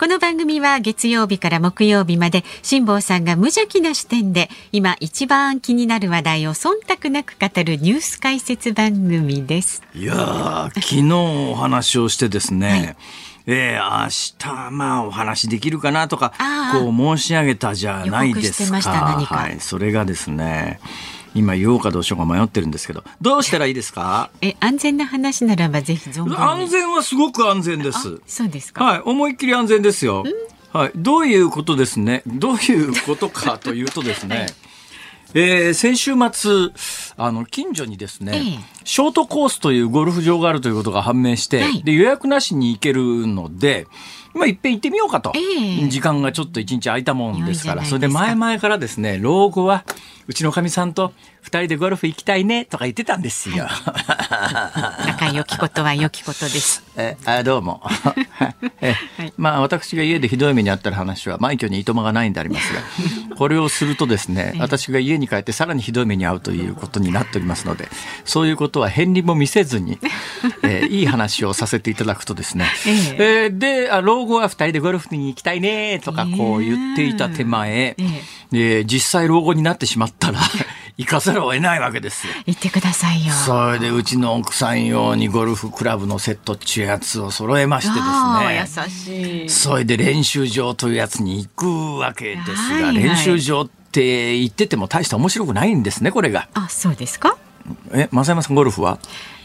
この番組は月曜日から木曜日まで辛坊さんが無邪気な視点で今一番気になる話題を忖度なく語るニュース解説番組です。いやー昨日お話をしてですね、はい。えー、明日まあお話できるかなとかこう申し上げたじゃないですか。予告してました何か。はい、それがですね今言おうかどうしようか迷ってるんですけどどうしたらいいですか？え、安全な話ならばぜひ存分に。安全はすごく安全ですあそうですか。はい、思いっきり安全ですよ。はい、どういうことですね？どういうことかというとですね。えー先週末あの近所にですね、ええショートコースというゴルフ場があるということが判明して、はいで予約なしに行けるので、まあ、いっぺん行ってみようかと、ええ時間がちょっと一日空いたもんですからそれで前々からですね老後はうちのかみさんと二人でゴルフ行きたいねとか言ってたんですよ。仲良きことは良きことです。えあどうも、えまあ私が家でひどい目にあった話は枚挙にいとまがないんでありますが これをするとですね私が家に帰ってさらにひどい目に遭うということになっておりますのでそういうことは返利も見せずに、えーいい話をさせていただくとですね、ええ。ーであ老後は二人でゴルフに行きたいねとかこう言っていた手前、えで実際老後になってしまったら行かざるを得ないわけですよ。言ってくださいよ。それでうちの奥さん用にゴルフクラブのセットっちゅうやつを揃えましてあですね。ー優しい。それで練習場というやつに行くわけですが、はいはい練習場って言ってても大して面白くないんですね、これが。あ、そうですか？え、正山さんゴルフは？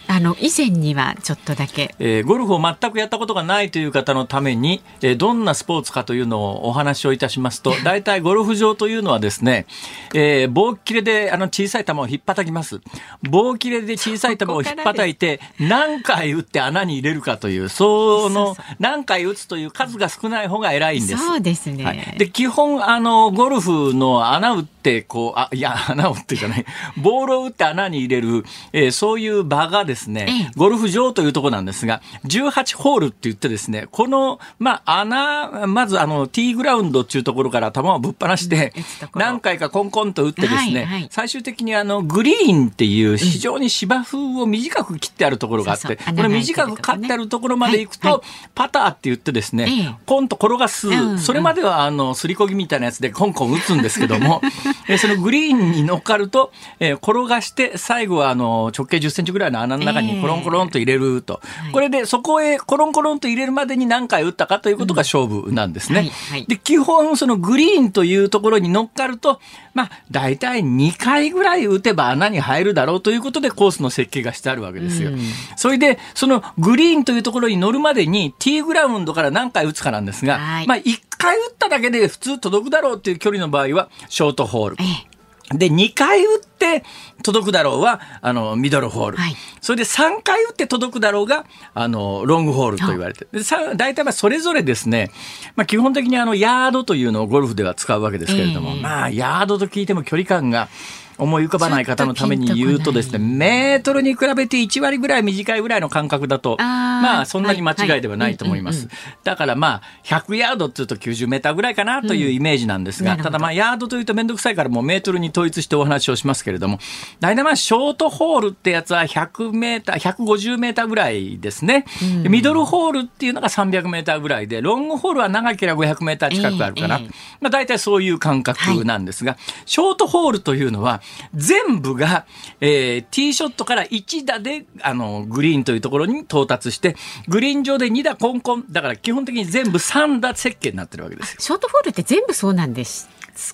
あの以前にはちょっとだけ。えーゴルフを全くやったことがないという方のために、えーどんなスポーツかというのをお話をいたしますと、大体ゴルフ場というのはですね、えー棒切れであの小さい球を引っ叩きます。棒切れで小さい球を引っ叩いて、何回打って穴に入れるかという、その、何回打つという数が少ない方が偉いんです。そうですね。はい、で基本あのゴルフの穴打ってこうあいや 穴を打ってじゃないボールを打って穴に入れる、えーそういう場がですね、ええ。ゴルフ場というところなんですが18ホールって言ってですねこの、まあ、穴まずあのティーグラウンドっていうところから球をぶっ放して、何回かコンコンと打ってですね、はいはい。最終的にあのグリーンっていう非常に芝生を短く切ってあるところがあって、これ短く刈ってあるところまで行くと、パターって言ってですね、ええ。コンと転がす、うん。それまではあのすりこぎみたいなやつでコンコン打つんですけども えーそのグリーンに乗っかると、えー転がして最後はあの直径10センチぐらいの穴の中にコロンコロンと入れると、えこれでそこへコロンコロンと入れるまでに何回打ったかということが勝負なんですね。はいはいで基本そのグリーンというところに乗っかるとまあ大体2回ぐらい打てば穴に入るだろうということでコースの設計がしてあるわけですよ。うんそれでそのグリーンというところに乗るまでにティーグラウンドから何回打つかなんですが、はいまあ1回打っただけで普通届くだろうっていう距離の場合はショートホール。えで、2回打って届くだろうは、あの、ミドルホール。はい。それで3回打って届くだろうが、あの、ロングホールと言われて。でさ大体まあそれぞれですね、まあ基本的にあの、ヤードというのをゴルフでは使うわけですけれども、ええ。まあ、ヤードと聞いても距離感が、思い浮かばない方のために言うとですね、メートルに比べて1割ぐらい短いぐらいの感覚だと、まあそんなに間違いではないと思います。はい。だからまあ100ヤードっていうと90メーターぐらいかなというイメージなんですが、うんただまあヤードというと面倒くさいからもうメートルに統一してお話をしますけれども、大体まあショートホールってやつは100メーター、150メーターぐらいですね。でミドルホールっていうのが300メーターぐらいで、ロングホールは長ければ500メーター近くあるかな。ええええ。まあ大体そういう感覚なんですが、ショートホールというのは全部が、えーティーショットから1打であのグリーンというところに到達して、グリーン上で2打コンコン、だから基本的に全部3打設計になってるわけですよ。ショートホールって全部そうなんです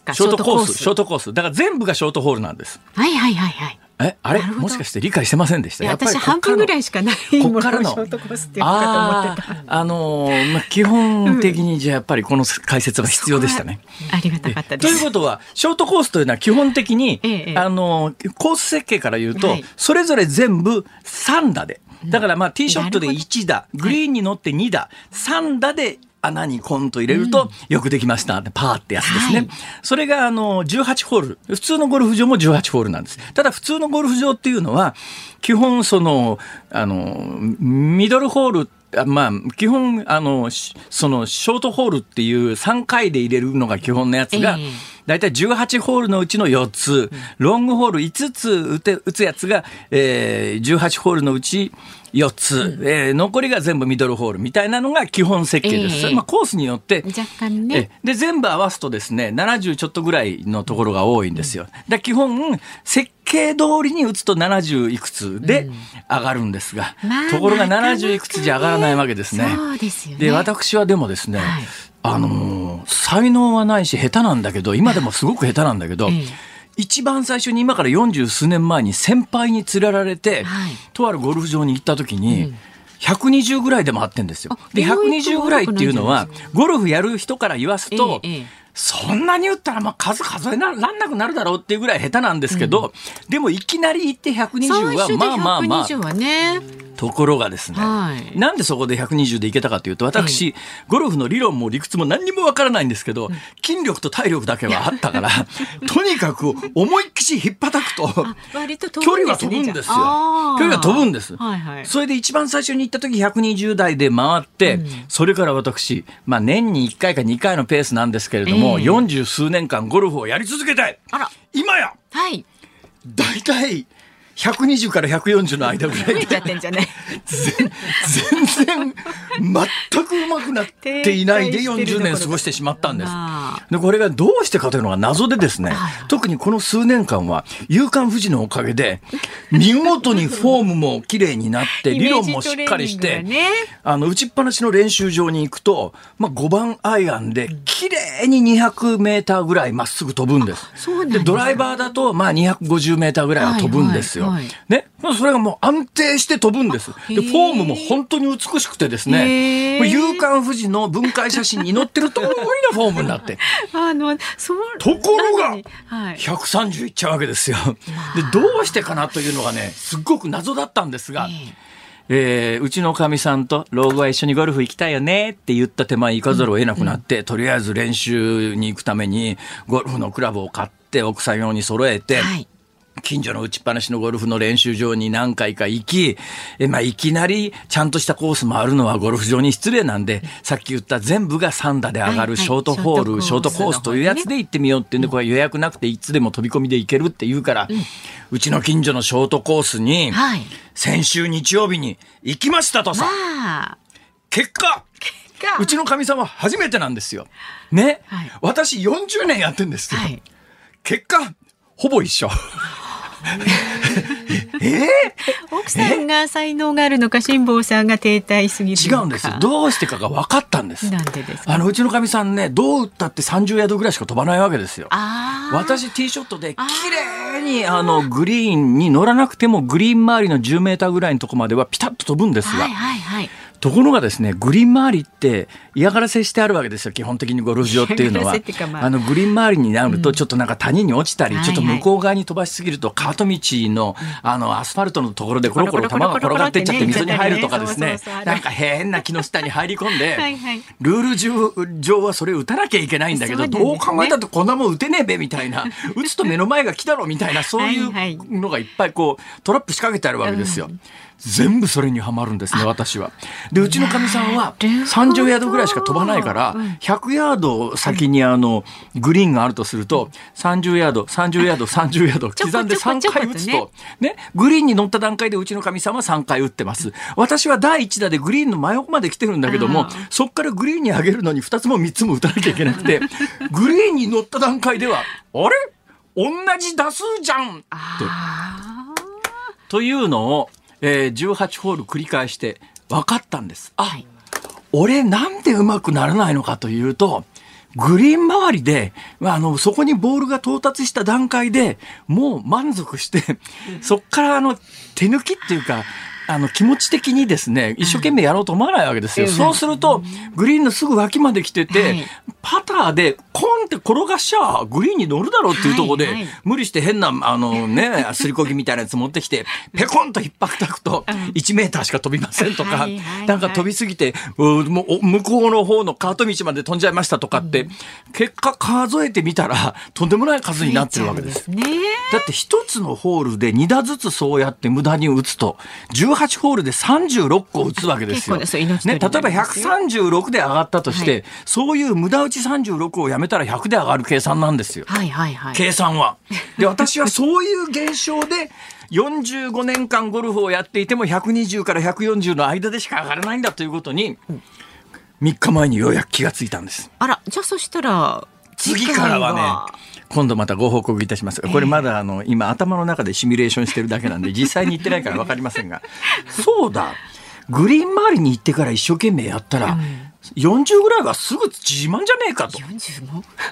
か？ショートコース、ショートコース。だから全部がショートホールなんです。はいはいはいはい。え、あれ？もしかして理解してませんでした？いややっぱり私半分ぐらいしかない。こっからの。ものをショートコースっていうのかと思ってた。あーあのーまあ、基本的にじゃあやっぱりこの解説は必要でしたね。ありがたかったでというす。ことは、ショートコースというのは基本的に、ええあの、コース設計から言うと、はい。それぞれ全部3打で。だからまあティーショットでなるほ1打、グリーンに乗って2打、3打で穴にコンと入れると、よくできましたってパーってやつですね。はいそれが、あの、18ホール。普通のゴルフ場も18ホールなんです。ただ、普通のゴルフ場っていうのは、基本、その、あの、ミドルホールあまあ、基本、あの、しその、ショートホールっていう3回で入れるのが基本のやつがええ、だいたい18ホールのうちの4つ、ロングホール5つ打て打つやつが、えー、18ホールのうち4つ、えー残りが全部ミドルホールみたいなのが基本設計です。ええまあ、コースによって、若干ね。えで全部合わすとですね70ちょっとぐらいのところが多いんですよ。だ基本設計通りに打つと70いくつで上がるんですが、まあところがなかなかね70いくつじゃ上がらないわけですね。そうですよね。で私はでもですね、はいあのー才能はないし下手なんだけど今でもすごく下手なんだけど、ええ一番最初に今から40数年前に先輩に連れられて、はい。とあるゴルフ場に行った時に、120ぐらいで回ってんですよ。で、意外と120ぐらいっていうのはゴルフやる人から言わすと、ええええそんなに打ったらまあ数数えならんなくなるだろうっていうぐらい下手なんですけど、でもいきなり行って120はまあまあまあ、120はね。ところがですね、はいなんでそこで120でいけたかというと、私、ゴルフの理論も理屈も何にもわからないんですけど、筋力と体力だけはあったから、とにかく思いっきし引っ叩くと、距離はぶんですね。飛ぶんですよ。距離が飛ぶんです。はいはい。それで一番最初に行った時120台で回って、それから私、まあ年に1回か2回のペースなんですけれども、ええ40数年間ゴルフをやり続けたい。あら、今や、はい。だいたい120から140の間ぐらいで。全然全くうまくなっていないで停滞してる40年過ごしてしまったんですあ。でこれがどうしてかというのが謎でですねはい特にこの数年間は夕刊富士のおかげで 見事にフォームも綺麗になって理論もしっかりして、あの打ちっぱなしの練習場に行くと、まあ、5番アイアンで綺麗に200メーターぐらいまっすぐ飛ぶんですでドライバーだとまあ250メーターぐらいは飛ぶんですよ。はいね、まあそれがもう安定して飛ぶんです。で、フォームも本当に美しくてですへね、ーこれ夕刊富士の分解写真に載ってる通りのフォームになって、あの、そう。ところがなのにはい。130いっちゃうわけですよ。で、どうしてかなというのがね、すっごく謎だったんですが、えーうちのかみさんと老後は一緒にゴルフ行きたいよねって言った手前行かざるを得なくなって、とりあえず練習に行くためにゴルフのクラブを買って奥さん用に揃えて、はい。近所の打ちっぱなしのゴルフの練習場に何回か行き、えまあ、いきなりちゃんとしたコース回るのはゴルフ場に失礼なんで、さっき言った全部が3打で上がるショートホール、シショートコースョートコースというやつで行ってみようっていうんで、これ予約なくていつでも飛び込みで行けるって言うから、うちの近所のショートコースに、はい。先週日曜日に行きましたとさ、まあ、結果、がうちのかみさんは初めてなんですよ。ね。はい私40年やってんですよ。はい。結果、ほぼ一緒。ええ？奥さんが才能があるのか、辛坊さんが停滞すぎるのか。違うんですよ。どうしてかが分かったんです。なんでですか？あの、うちのかみさんね、どう打ったって30ヤードぐらいしか飛ばないわけですよ。私、ティーショットで、綺麗に、あの、グリーンに乗らなくても、グリーン周りの10メーターぐらいのとこまではピタッと飛ぶんですが、はいはいはい。ところがですね、グリーン周りって嫌がらせしてあるわけですよ、基本的にゴルフ場っていうのは。まあ。あの、グリーン周りになると、ちょっとなんか谷に落ちたり、はいちょっと向こう側に飛ばしすぎると、カート道の、あの、アスファルトのところでコロコロ球が転がってっちゃって水に入るとかですね。なんか変な木の下に入り込んで ルール上上はそれ打たなきゃいけないんだけど、どう考えたってこんなもん打てねえべみたいな、打つと目の前が来たろみたいな、そういうのがいっぱいこう、トラップ仕掛けてあるわけですよ。全部それにはまるんですね、私は。で、うちのかみさんはなるほど。30ヤードぐらいしか飛ばないから、100ヤード先にあの、グリーンがあるとすると、30ヤード、30ヤード、30ヤード、刻んでちょこ3回打つと、ね、グリーンに乗った段階でうちのかみさんは3回打ってます。私は第1打でグリーンの真横まで来てるんだけどもそっからグリーンに上げるのに2つも3つも打たなきゃいけなくて、グリーンに乗った段階では、あれ？同じ打数じゃん！って。あというのを、えー18ホール繰り返して分かったんです。あ、はい俺なんで上手くならないのかというと、グリーン周りで、まああの、そこにボールが到達した段階でもう満足して、そっからあの、手抜きっていうか、あの気持ち的にですね、一生懸命やろうと思わないわけですよ。そうすると、グリーンのすぐ脇まで来てて、はい、パターでコンって転がしちゃグリーンに乗るだろうっていうところで、無理して変な、あのね、すりこぎみたいなやつ持ってきて、ペコンと引っ張くと、1メーターしか飛びませんとか、なんか飛びすぎて、もう向こうの方のカート道まで飛んじゃいましたとかって、うん、結果数えてみたら、とんでもない数になってるわけです。だって一つのホールで2打ずつそうやって無駄に打つと、18ホールで36個打つわけですよ。ね、例えば136で上がったとして、はい、そういう無駄打ち36をやめたら100で上がる計算なんですよ。はいはいはい、計算は。で、私はそういう現象で、45年間ゴルフをやっていても120から140の間でしか上がらないんだということに、3日前にようやく気がついたんです。あら、じゃあそしたら、次からはね、今度またご報告いたします。が、これまだあの、今頭の中でシミュレーションしてるだけなんで、実際に行ってないから分かりませんが、そうだ、グリーン周りに行ってから一生懸命やったら、40ぐらいはすぐ自慢じゃねえかと。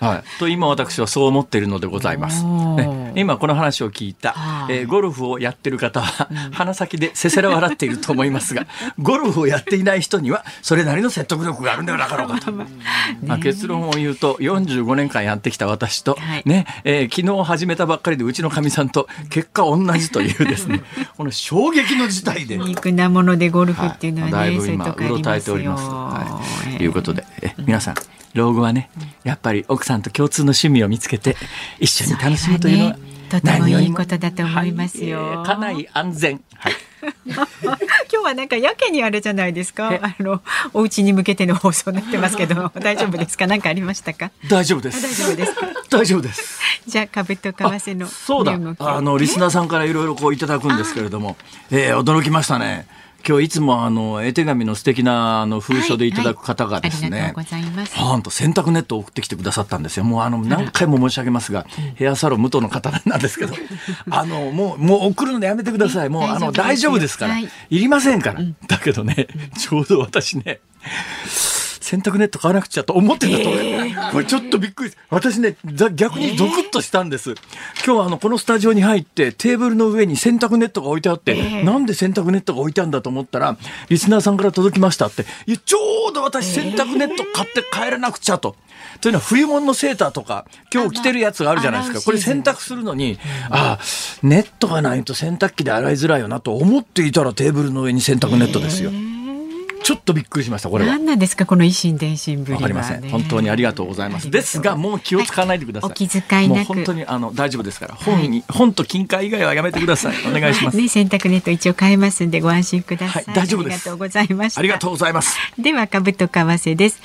はい、と今私はそう思っているのでございます。ね、今この話を聞いた、えー、ゴルフをやってる方は、鼻先でせせら笑っていると思いますが、ゴルフをやっていない人にはそれなりの説得力があるんではなかろうかと。まあ、結論を言うと45年間やってきた私と、はい、ねえー、昨日始めたばっかりでうちのかみさんと結果同じというですね この衝撃の事態で。肉なものでゴルフっていうのはね、はい、だいぶ今うろたえております。はい。ということで、え皆さん老後はねやっぱり奥さんと共通の趣味を見つけて一緒に楽しむというのはとてもいいことだと思いますよ。はい、家内安全。はい。今日はなんかやけにあれじゃないですか？あのお家に向けての放送になってますけど、大丈夫ですか？何かありましたか？大丈夫です。大丈夫です。大丈夫です。じゃあ株と為替のそうだ。あのリスナーさんからいろいろこういただくんですけれども、えー、驚きましたね。今日いつもあの絵手紙の素敵なあの封書でいただく方がですね、本当洗濯ネットを送ってきてくださったんですよ。もうあの何回も申し上げますが、ヘアサロン武藤の方なんですけど、あのもうもう送るのやめてください。もうあの大丈夫です。から、い。りませんから。だけどね、ちょうど私ね。洗濯ネット買わなくちゃと思ってたと、えー、これちょっとびっくり。私ね逆にゾクッとしたんです、えー、今日はあのこのスタジオに入ってテーブルの上に洗濯ネットが置いてあって、えー、なんで洗濯ネットが置いてあるんだと思ったらリスナーさんから届きましたって。いやちょうど私洗濯ネット買って帰らなくちゃと。というのは冬物のセーターとか今日着てるやつがあるじゃないですか。これ洗濯するのにああネットがないと洗濯機で洗いづらいよなと思っていたらテーブルの上に洗濯ネットですよ。ちょっとびっくりしましたこれは。何なんですかこの維新伝心ぶりわかりません。本当にありがとうございます。ですがもう気を使わないでください、お気遣いなく。本当にあの大丈夫ですから。本に、本と金塊以外はやめてください。お願いします。ね洗濯ネット一応変えますんでご安心ください、大丈夫です。ありがとうございましありがとうございます。では株と為替です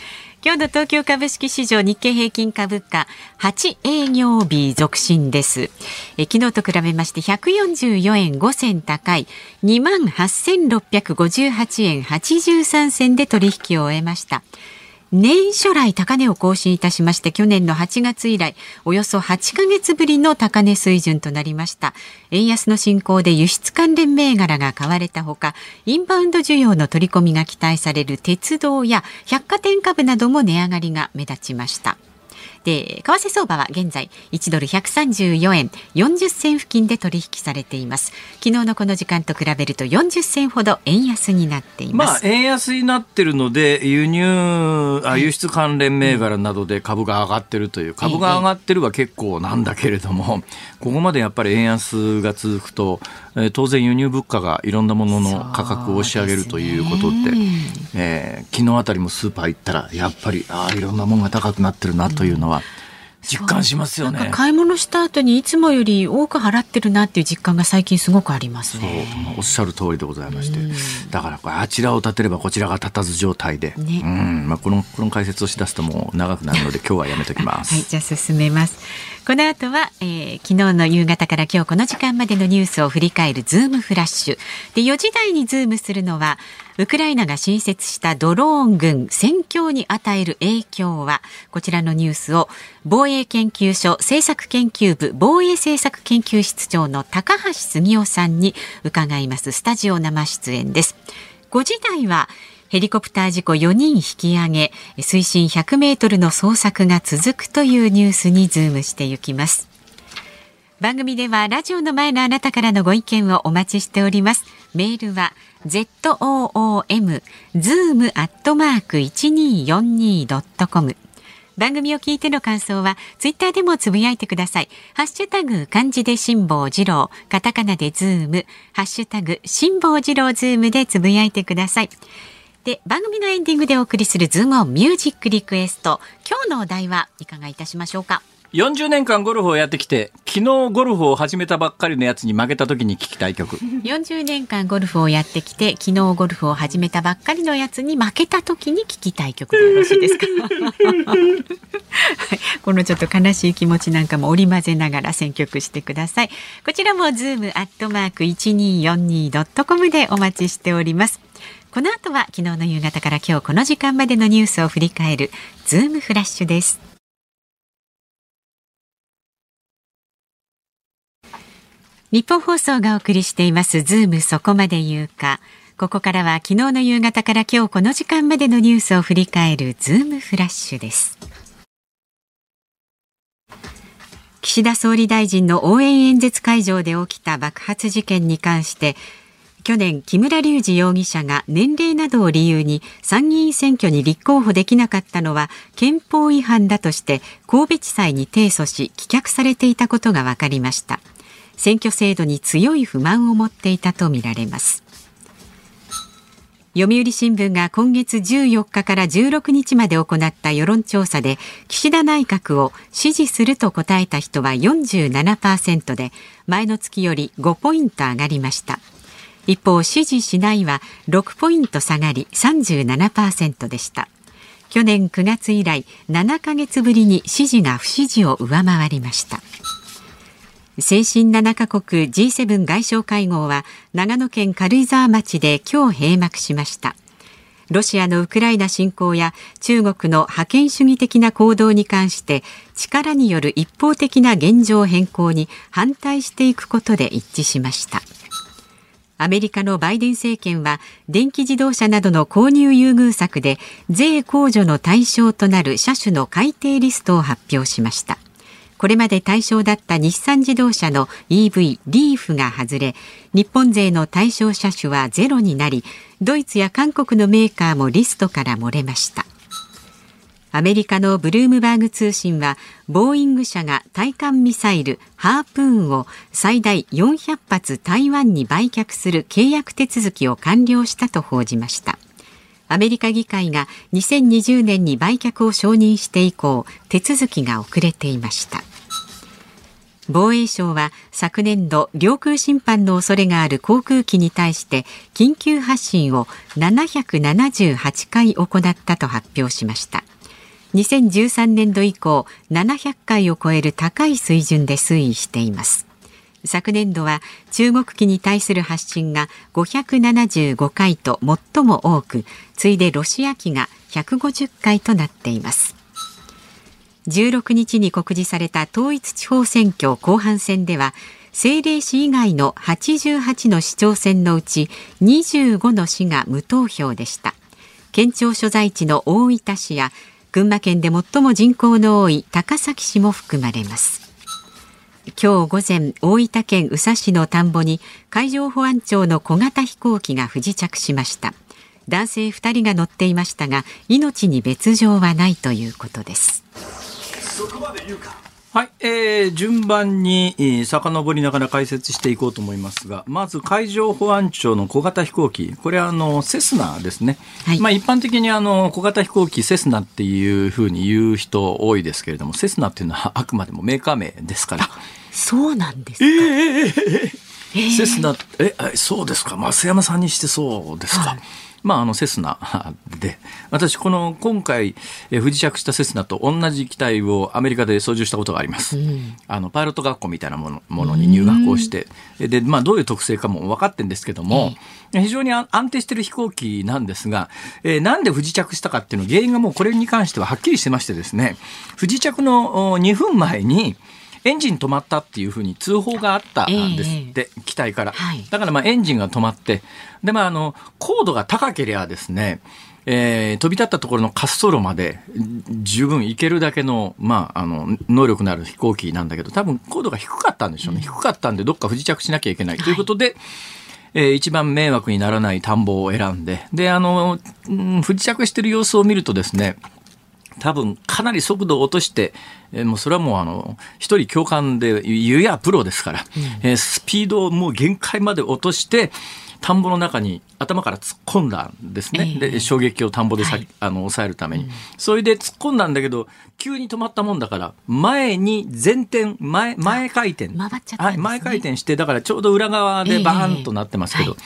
今日の東京株式市場日経平均株価8営業日続伸です。え昨日と比べまして144円5銭高い28,658円83銭で取引を終えました。年初来高値を更新いたしまして去年の8月以来およそ8ヶ月ぶりの高値水準となりました。円安の進行で輸出関連銘柄が買われたほかインバウンド需要の取り込みが期待される鉄道や百貨店株なども値上がりが目立ちました。で為替相場は現在1ドル134円40銭付近で取引されています。昨日のこの時間と比べると40銭ほど円安になっています。まあ円安になってるので輸入あ輸出関連銘柄などで株が上がってるという、株が上がってるは結構なんだけれども、ここまでやっぱり円安が続くとえー、当然輸入物価がいろんなものの価格を押し上げるということって、えー、昨日あたりもスーパー行ったらやっぱりああいろんなものが高くなってるなというのは、実感しますよね。買い物した後にいつもより多く払ってるなっていう実感が最近すごくありますね。おっしゃる通りでございまして、だからあちらを立てればこちらが立たず状態で、ね、うん。まあ、このこの解説をしだすともう長くなるので今日はやめときます。はいじゃあ進めますこの後は、えー、昨日の夕方から今日この時間までのニュースを振り返るズームフラッシュ。で4時台にズームするのはウクライナが新設したドローン軍戦況に与える影響はこちらのニュースを防衛研究所政策研究部防衛政策研究室長の高橋杉雄さんに伺います。スタジオ生出演です。5時台はヘリコプター事故4人引き上げ水深100メートルの捜索が続くというニュースにズームしていきます。番組ではラジオの前のあなたからのご意見をお待ちしております。メールは zoom zoom アットマーク 1242.com 番組を聞いての感想はツイッターでもつぶやいてください。ハッシュタグ漢字で辛坊治郎。カタカナでズーム。ハッシュタグ辛坊治郎ズームでつぶやいてください。で番組のエンディングでお送りするズームオンミュージックリクエスト今日のお題はいかがいたしましょうか？40年間ゴルフをやってきて、昨日ゴルフを始めたばっかりのやつに負けた時に聞きたい曲。40年間ゴルフをやってきて、昨日ゴルフを始めたばっかりのやつに負けた時に聞きたい曲でよろしいですか？このちょっと悲しい気持ちなんかも織り交ぜながら選曲してください。こちらもズームアットマーク 1242.com でお待ちしております。この後は昨日の夕方から今日この時間までのニュースを振り返るズームフラッシュです。ニッポン放送がお送りしていますズームそこまで言うかここからは昨日の夕方から今日この時間までのニュースを振り返るズームフラッシュです岸田総理大臣の応援演説会場で起きた爆発事件に関して去年木村隆二容疑者が年齢などを理由に参議院選挙に立候補できなかったのは憲法違反だとして神戸地裁に提訴し棄却されていたことが分かりました。選挙制度に強い不満を持っていたとみられます。読売新聞が今月14日から16日まで行った世論調査で岸田内閣を支持すると答えた人は47%で前の月より5ポイント上がりました。一方支持しないは6ポイント下がり37%でした。去年9月以来7ヶ月ぶりに支持が不支持を上回りました。先進7カ国 G7 外相会合は長野県軽井沢町で今日閉幕しました。ロシアのウクライナ侵攻や中国の覇権主義的な行動に関して力による一方的な現状変更に反対していくことで一致しました。アメリカのバイデン政権は電気自動車などの購入優遇策で税控除の対象となる車種の改定リストを発表しました。これまで対象だった日産自動車の EV リーフが外れ日本勢の対象車種はゼロになりドイツや韓国のメーカーもリストから漏れました。アメリカのブルームバーグ通信はボーイング社が対艦ミサイルハープーンを最大400発台湾に売却する契約手続きを完了したと報じました。アメリカ議会が2020年に売却を承認して以降手続きが遅れていました。防衛省は昨年度領空侵犯の恐れがある航空機に対して緊急発進を778回行ったと発表しました。2013年度以降700回を超える高い水準で推移しています。昨年度は中国機に対する発信が575回と最も多く次いでロシア機が150回となっています。16日に告示された統一地方選挙後半戦では政令市以外の88の市長選のうち25の市が無投票でした。県庁所在地の大分市や群馬県で最も人口の多い高崎市も含まれます。今日午前大分県宇佐市の田んぼに海上保安庁の小型飛行機が不時着しました。男性2人が乗っていましたが命に別状はないということです。はい、えー、順番に、えー、遡りながら解説していこうと思いますが、まず海上保安庁の小型飛行機、これはあのセスナですね。はい、まあ一般的にあの小型飛行機セスナっていうふうに言う人多いですけれども、セスナっていうのは あくまでもメーカー名ですから。そうなんですか。えー、えー、セスナえそうですか。増山さんにしてそうですか。はいまあ、あのセスナ で、私、この今回、え不時着したセスナと同じ機体をアメリカで操縦したことがあります。うん、あのパイロット学校みたいなものものに入学をして、で、まあ、どういう特性かも分かってるんですけども、非常に安定している飛行機なんですが、えー、なんで不時着したかっていうの原因がもうこれに関してははっきりしてましてですね、不時着の2分前に、エンジン止まったっていうふうに通報があったんですって、えー、機体から、はい、だからまあエンジンが止まって。でまああの高度が高ければですねえー、飛び立ったところの滑走路まで十分行けるだけの,、まあ、あの能力のある飛行機なんだけど多分高度が低かったんでしょうね、低かったんでどっか不時着しなきゃいけない。ということで、はいえー、一番迷惑にならない田んぼを選んで、で、あの、うん、不時着してる様子を見るとですね、多分かなり速度を落として、えー、もうそれはもうあの、一人教官で、ゆやプロですから、うん、えー、スピードをもう限界まで落として、田んぼの中に頭から突っ込んだんですね。えー、で、衝撃を田んぼでさ、はい、あの、抑えるために、うん、それで突っ込んだんだけど、急に止まったもんだから、前に前転、前、前回転。回っちゃった、ね、はい、前回転して、だからちょうど裏側でバーンとなってますけど、えーはい。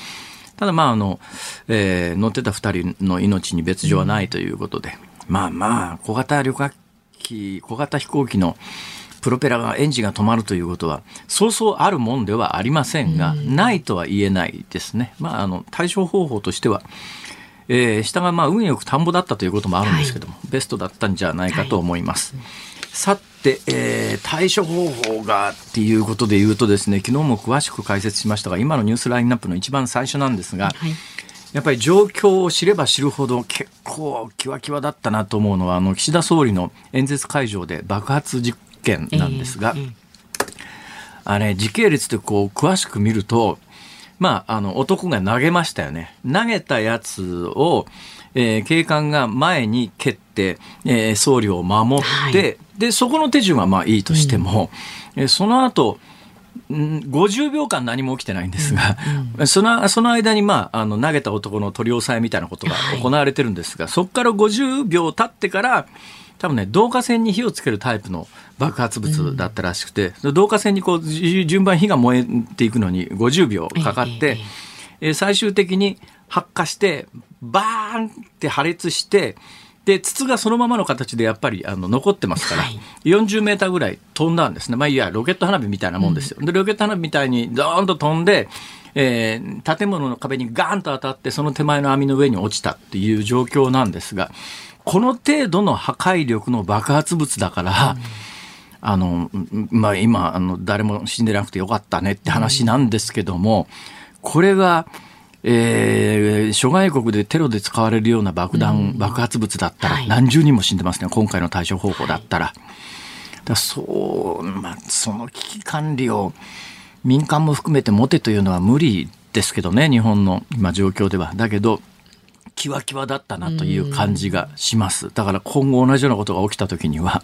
ただまああの、えー、乗ってた2人の命に別状はないということで、うん、まあまあ小型旅客機小型飛行機のプロペラがエンジンが止まるということはそうそうあるもんではありませんが、うん、ないとは言えないですね。まあ、あの対処方法としては、えー、下がまあ運よく田んぼだったということもあるんですけども、はい、ベストだったんじゃないかと思います。はい、さて、えー、対処方法がっていうことで言うとですね昨日も詳しく解説しましたが今のニュースラインナップの一番最初なんですが、はいやっぱり状況を知れば知るほど結構キワキワだったなと思うのはあの岸田総理の演説会場で爆発実件なんですが、えー、あれ時系列でこう詳しく見ると、まあ、あの男が投げましたよね。投げたやつを、えー、警官が前に蹴って、えー、総理を守って、はい、でそこの手順はまあいいとしても、うん、えー、その後50秒間何も起きてないんですが、うんうん、そのその間に、まあ、あの投げた男の取り押さえみたいなことが行われてるんですが、はい、そこから50秒経ってから多分ね導火線に火をつけるタイプの爆発物だったらしくて、うん、導火線にこう順番火が燃えていくのに50秒かかって、えー、最終的に発火してバーンって破裂してで筒がそのままの形でやっぱりあの残ってますから、はい、40メーターぐらい飛んだんですね、まあ、いやロケット花火みたいなもんですよ。うん、でロケット花火みたいにドーンと飛んでえー、建物の壁にガーンと当たってその手前の網の上に落ちたっていう状況なんですがこの程度の破壊力の爆発物だから、うん。あの、まあ、今、あの、誰も死んでなくてよかったねって話なんですけども、これが、えー、諸外国でテロで使われるような爆弾、爆発物だったら、何十人も死んでますね、今回の対処方法だったら。だそう、まあ、その危機管理を民間も含めて持てというのは無理ですけどね、日本の今状況では。だけど、キワキワだったなという感じがします。だから今後同じようなことが起きた時には、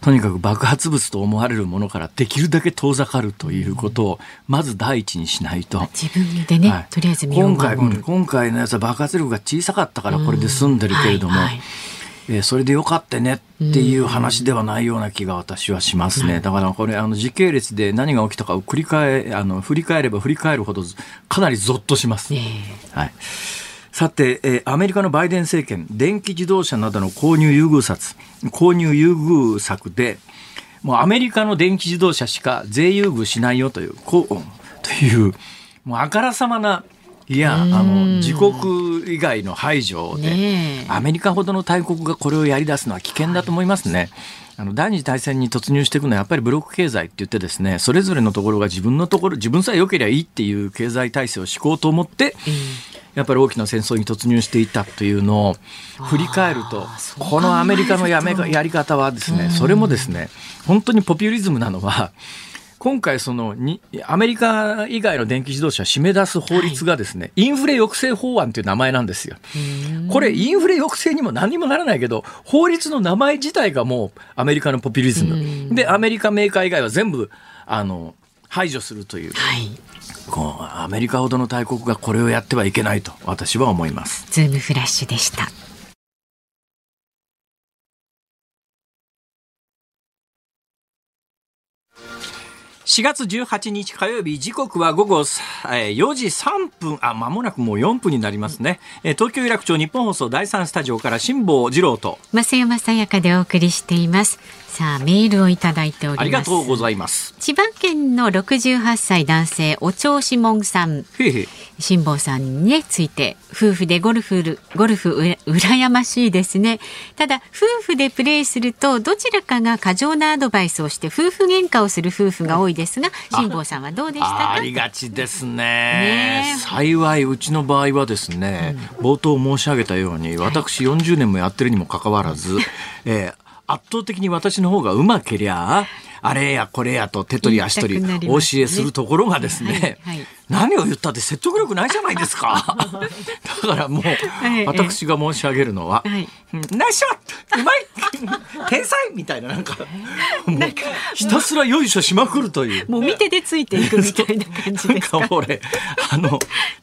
とにかく爆発物と思われるものからできるだけ遠ざかるということをまず第一にしないと。自分でね、はい、とりあえず今回、今回のやつは爆発力が小さかったからこれで済んでるけれども、はいはいえー、それでよかったねっていう話ではないような気が私はしますね。だからこれ、あの時系列で何が起きたかを繰り返、あの、振り返れば振り返るほど、かなりゾッとします。はい。さて、えー、アメリカのバイデン政権、電気自動車などの購入優遇策、購入優遇策で、もうアメリカの電気自動車しか税優遇しないよという、こう、という、もうあからさまな、いや、あの、自国以外の排除で、アメリカほどの大国がこれをやり出すのは危険だと思いますね。あの第二次大戦に突入していくのはやっぱりブロック経済って言ってですねそれぞれのところが自分のところ自分さえ良ければいいっていう経済体制を敷こうと思って、やっぱり大きな戦争に突入していったというのを振り返るとこのアメリカのやめやり方はですねそれもですね本当にポピュリズムなのは今回そのにアメリカ以外の電気自動車を締め出す法律がですね、はい、インフレ抑制法案という名前なんですよ。これインフレ抑制にも何にもならないけど法律の名前自体がもうアメリカのポピュリズム。でアメリカメーカー以外は全部あの排除するという、はい、こうアメリカほどの大国がこれをやってはいけないと私は思います。ズームフラッシュでした。4月18日火曜日時刻は午後4時3分あまもなくもう4分になりますね。東京有楽町日本放送第3スタジオから辛坊治郎と増山さやかでお送りしていますさあメールをいただいております。ありがとうございます。千葉県の68歳男性お調子もん。さん辛坊さんについて夫婦でゴルフゴルフうら羨ましいですね。ただ夫婦でプレーするとどちらかが過剰なアドバイスをして夫婦喧嘩をする夫婦が多いですが辛坊さんはどうでしたか？ありがちですね。ねえ。幸いうちの場合はですね、冒頭申し上げたように私40年もやってるにもかかわらず、えー圧倒的に私の方がうまけりゃあれやこれやと手取り足取りお教えするところがですね、はいはい。何を言ったって説得力ないじゃないですか。だからもう、い。私が申し上げるのは、ナイスショットうまい天才みたいななんかもうひたすらよいしょしまくるという。もう見てでついていくみたいな感じなんですか？か俺、あの、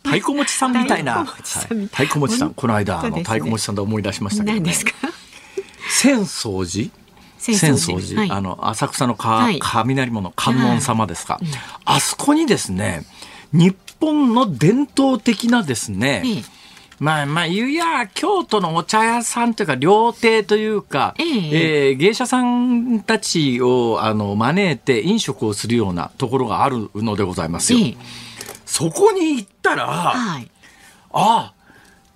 太鼓持ちさんみたいな。太鼓持ちさんみたいはい。太鼓持ちさん、この間、ね太鼓持ちさんで思い出しましたけど、ね。何ですか？浅草寺？浅草寺、はい。あの、浅草のか、はい。雷門の観音様ですか。あそこにですね、日本の伝統的なですね、ええ。まあまあ言うや京都のお茶屋さんというか料亭というか、ええ。えー芸者さんたちをあの招いて飲食をするようなところがあるのでございますよ。ええ。そこに行ったら、はい。ああ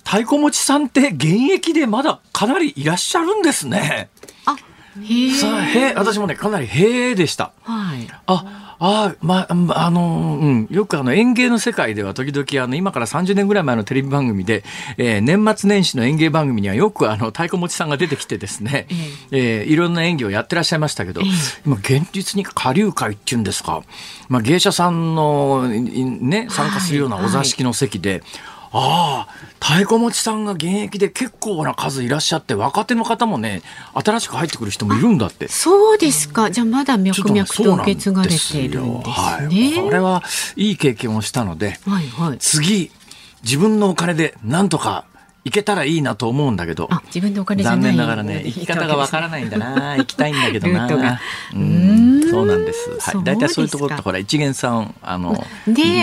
太鼓持ちさんって現役でまだかなりいらっしゃるんですね。あへえ私もねかなりへえでした。はい。ああまあまあの、うん、よくあの園芸の世界では時々あの今から30年ぐらい前のテレビ番組で、えー年末年始の園芸番組にはよくあの太鼓持ちさんが出てきてですね、えーいろんな演技をやってらっしゃいましたけど、今現実に下流会っていうんですか、まあ、芸者さんの、いね、参加するようなお座敷の席で、ああ、太鼓持ちさんが現役で結構な数いらっしゃって、若手の方もね、新しく入ってくる人もいるんだって。そうですか。じゃあまだ脈々と受け継がれているんですはい、これねはいい経験をしたので、はいはい。次、自分のお金でなんとか行けたらいいなと思うんだけど、あ自分のお金じゃない残念ながらね、行き方がわからないんだな。行きたいんだけどな。ルートがうんん、そうなんです。はい。大体そういうところってほら、一元さん、あの、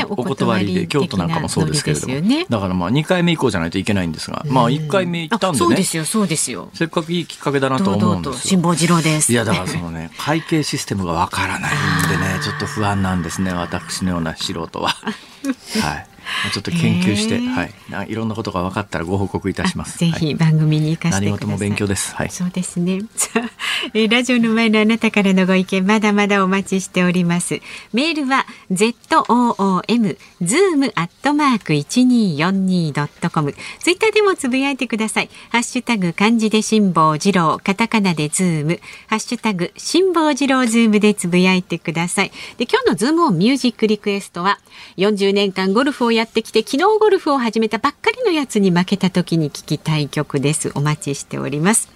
お断りで、京都なんかもそうですけれども、だからまあ2回目以降じゃないといけないんですが、まあ1回目行ったんでそうで、すよそうですよせっかくいいきっかけだなと思うんですよ。と辛坊治郎ですいやだからそのね 会計システムがわからないんでねちょっと不安なんですね私のような素人は。はい。ちょっと研究して、はいないろんなことが分かったらご報告いたします。ぜはいひ番組に行かせてください。何事も勉強ですはいそうですね。えーラジオの前のあなたからのご意見まだまだお待ちしております。メールは z o o m zoom アットマーク一二四二ドットコム。ツイッターでもつぶやいてください。ハッシュタグ漢字で辛坊治郎、カタカナでズーム、ハッシュタグ辛坊治郎ズームでつぶやいてください。で今日のズームオンミュージックリクエストは40年間ゴルフをやってきて昨日ゴルフを始めたばっかりのやつに負けた時に聴きたい曲です。お待ちしております。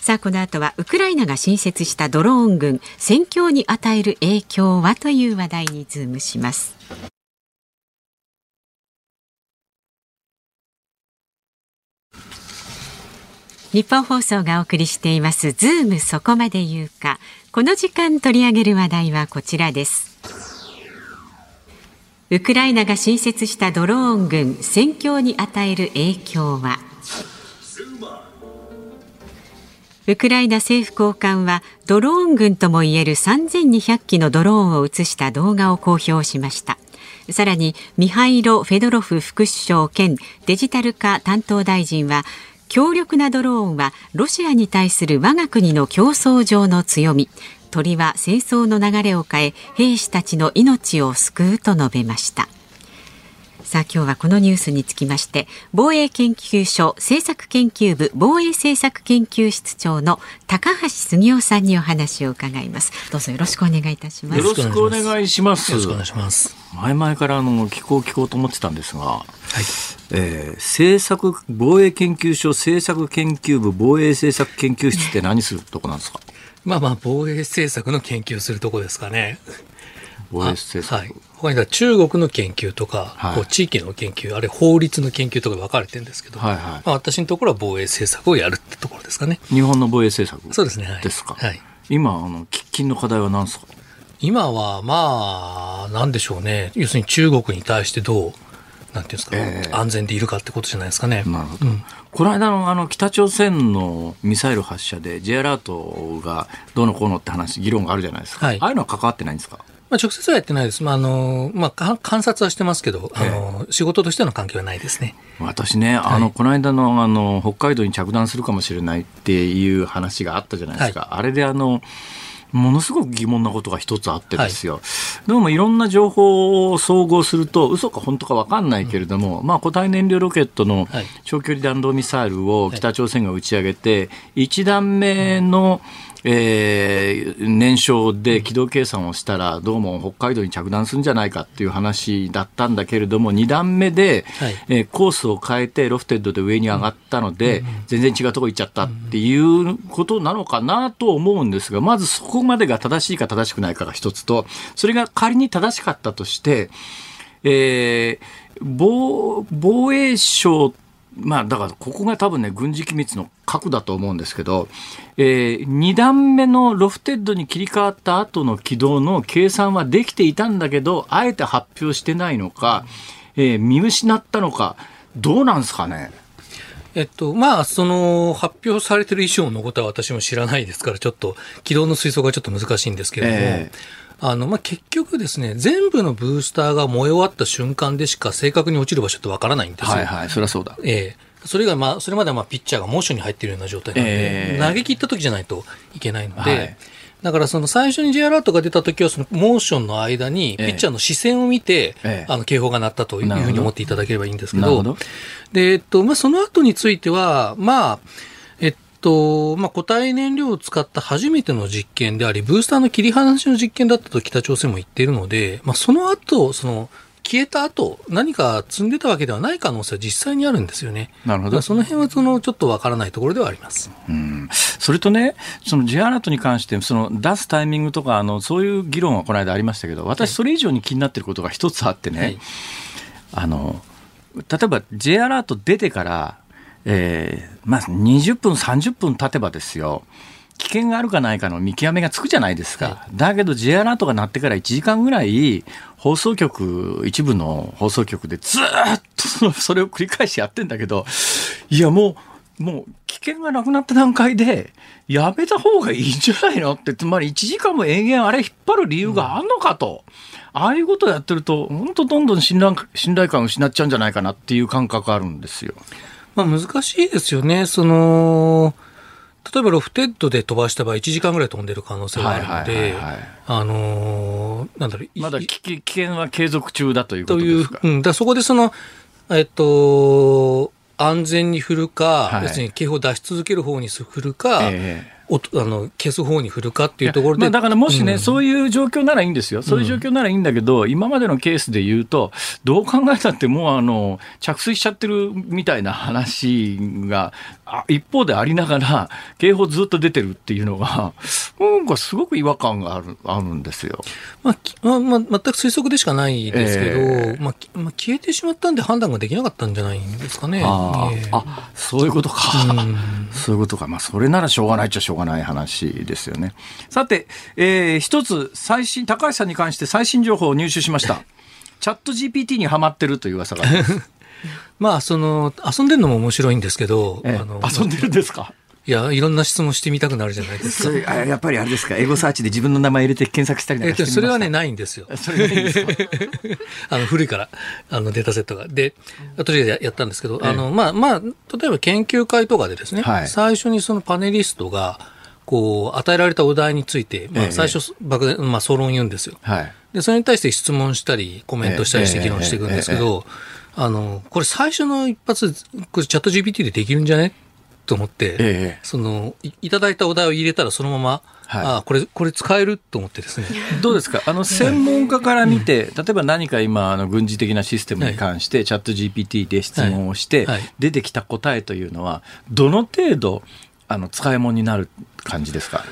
さあこの後はウクライナが新設したドローン軍。戦況に与える影響はという話題にズームします。ニッポン放送がお送りしています。ズームそこまで言うか。この時間取り上げる話題はこちらです。ウクライナが新設したドローン軍戦況に与える影響は？ウクライナ政府高官はドローン軍ともいえる3200機のドローンを映した動画を公表しました。さらにミハイロ・フェドロフ副首相兼デジタル化担当大臣は強力なドローンはロシアに対する我が国の競争上の強み。鳥は戦争の流れを変え兵士たちの命を救うと述べましたさあ今日はこのニュースにつきまして防衛研究所政策研究部防衛政策研究室長の高橋杉雄さんにお話を伺いますどうぞよろしくお願いいたしますよろしくお願いします。よろしくお願いします。前々からあの聞こう聞こうと思ってたんですが、えー政策防衛研究所政策研究部防衛政策研究室って何するとこなんですか？まあまあ、防衛政策の研究するとこですかね。防衛政策。はい。他には中国の研究とか、はいこう地域の研究、あれ法律の研究とか分かれてるんですけど、はいはいまあ、私のところは防衛政策をやるってところですかね。日本の防衛政策？そうですね。はい。ですか。はい。今あの喫緊の課題は何ですか？今はまあ、なんでしょうね。要するに中国に対してどうなんていうんですか、ええ安全でいるかってことじゃないですかね。なるほど。この間のあの北朝鮮のミサイル発射で J アラートがどうのこうのって話、議論があるじゃないですか。はいああいうのは関わってないんですか？まあ、直接はやってないです。まあ、あの、まあ、か観察はしてますけど、あの、仕事としての関係はないですね。私ね、あの、この間の、あの、北海道に着弾するかもしれないっていう話があったじゃないですか。あれで、あの、ものすごく疑問なことが一つあってですよ。どうもいろんな情報を総合すると、嘘か本当かわかんないけれども、まあ、固体燃料ロケットのはい。長距離弾道ミサイルを北朝鮮が打ち上げて、1段目の、えー燃焼で軌道計算をしたら、どうも北海道に着弾するんじゃないかっていう話だったんだけれども、2段目で、はい。えーコースを変えてロフテッドで上に上がったので、全然違うとこ行っちゃったっていうことなのかなと思うんですが、まずそこまでが正しいか正しくないかが一つと、それが仮に正しかったとして、えー防防衛省まあだからここが多分ね軍事機密の核だと思うんですけど、え2段目のロフテッドに切り替わった後の軌道の計算はできていたんだけどあえて発表してないのか、えー見失ったのかどうなんですかね？えっと、まあ、その、発表されてる以上のことは私も知らないですから、ちょっと、軌道の推測がちょっと難しいんですけれども、えあの、まあ、結局ですね、全部のブースターが燃え終わった瞬間でしか正確に落ちる場所ってわからないんですよ。はいはいそりゃそうだ。ええ。それが、まあ、それまでは、まあ、ピッチャーがモーションに入っているような状態なので、ええ。投げ切った時じゃないといけないので、はい。だから、その最初に J アラートが出た時は、そのモーションの間に、ピえ。えッチャーの視線を見て、ええ。あの、警報が鳴ったというふうに思っていただければいいんですけど、なるほど。で、えっと、まあ、その後については、まあ、と、まあ、固体燃料を使った初めての実験であり、ブースターの切り離しの実験だったと北朝鮮も言っているので、まあ、その後、その、消えた後、何か積んでたわけではない可能性は実際にあるんですよね。なるほど。その辺は、その、ちょっとわからないところではあります。うん。それとね、その J アラートに関して、その出すタイミングとか、あのそういう議論はこの間ありましたけど、私、それ以上に気になっていることが一つあってね、はい。あの例えば J アラート出てから、えーまあ、20分、30分経てばですよ、危険があるかないかの見極めがつくじゃないですか、はだけど J アラートが鳴ってから1時間ぐらい、放送局、一部の放送局でずーっとそれを繰り返しやってんだけど、いやもう、もう危険がなくなった段階で、やめた方がいいんじゃないのって、つまり1時間も延々あれ引っ張る理由があんのかと。ああいうことをやってると、本当どんどん信頼信頼感を失っちゃうんじゃないかなっていう感覚あるんですよ。まあ、難しいですよね。その、例えばロフテッドで飛ばした場合、1時間ぐらい飛んでる可能性があるのであのーなんだろう、いまだ危険は継続中だというこというとですか？、うん、だそこでその、えっと、安全に振るか、はい要するに警報を出し続ける方に振るか、ええおとあの消す方に振るかっていうところで、まあ、だからもしね、うん。そういう状況ならいいんですよ、そういう状況ならいいんだけど、今までのケースで言うと、どう考えたって、もうあの着水しちゃってるみたいな話が、あ一方でありながら、警報ずっと出てるっていうのが、なんかすごく違和感があるあるんですよ。まあきまあまあ、全く推測でしかないですけど、ええ。まあきまあ、消えてしまったんで判断ができなかったんじゃないんですかね。あーええ。あそういうことか、うん。そういうことか、まあ、それならしょうがないっちゃしょうがない話ですよね。さて、えー一つ最新、高橋さんに関して最新情報を入手しました。チャット GPT にはまってるという噂があります。まあ、その、遊んでるのも面白いんですけど、ええあの遊んでるんですか？いや、いろんな質問してみたくなるじゃないですか。やっぱりあれですか、エゴサーチで自分の名前入れて検索したりなんえっと、か？してそれはね、ないんですよ。それないんですか？あの、古いから、あの、データセットが。で、とりあえずややったんですけど、ええあの、まあ、まあ、例えば研究会とかでですね、はい最初にそのパネリストが、こう、与えられたお題について、まええあ、最初、漠然、まあ、総論言うんですよ。はい。で、それに対して質問したり、コメントしたりして議論していくんですけど、あの、これ最初の一発、これチャット GPT でできるんじゃね？と思って、ええ。そのい、いただいたお題を入れたらそのまま、はい。あこれ、これ使えると思ってですね。どうですか？あの専門家から見て、例えば何か今、あの軍事的なシステムに関して、チャット GPT で質問をしてはい。はい、出てきた答えというのは、どの程度あの使い物になる感じですか？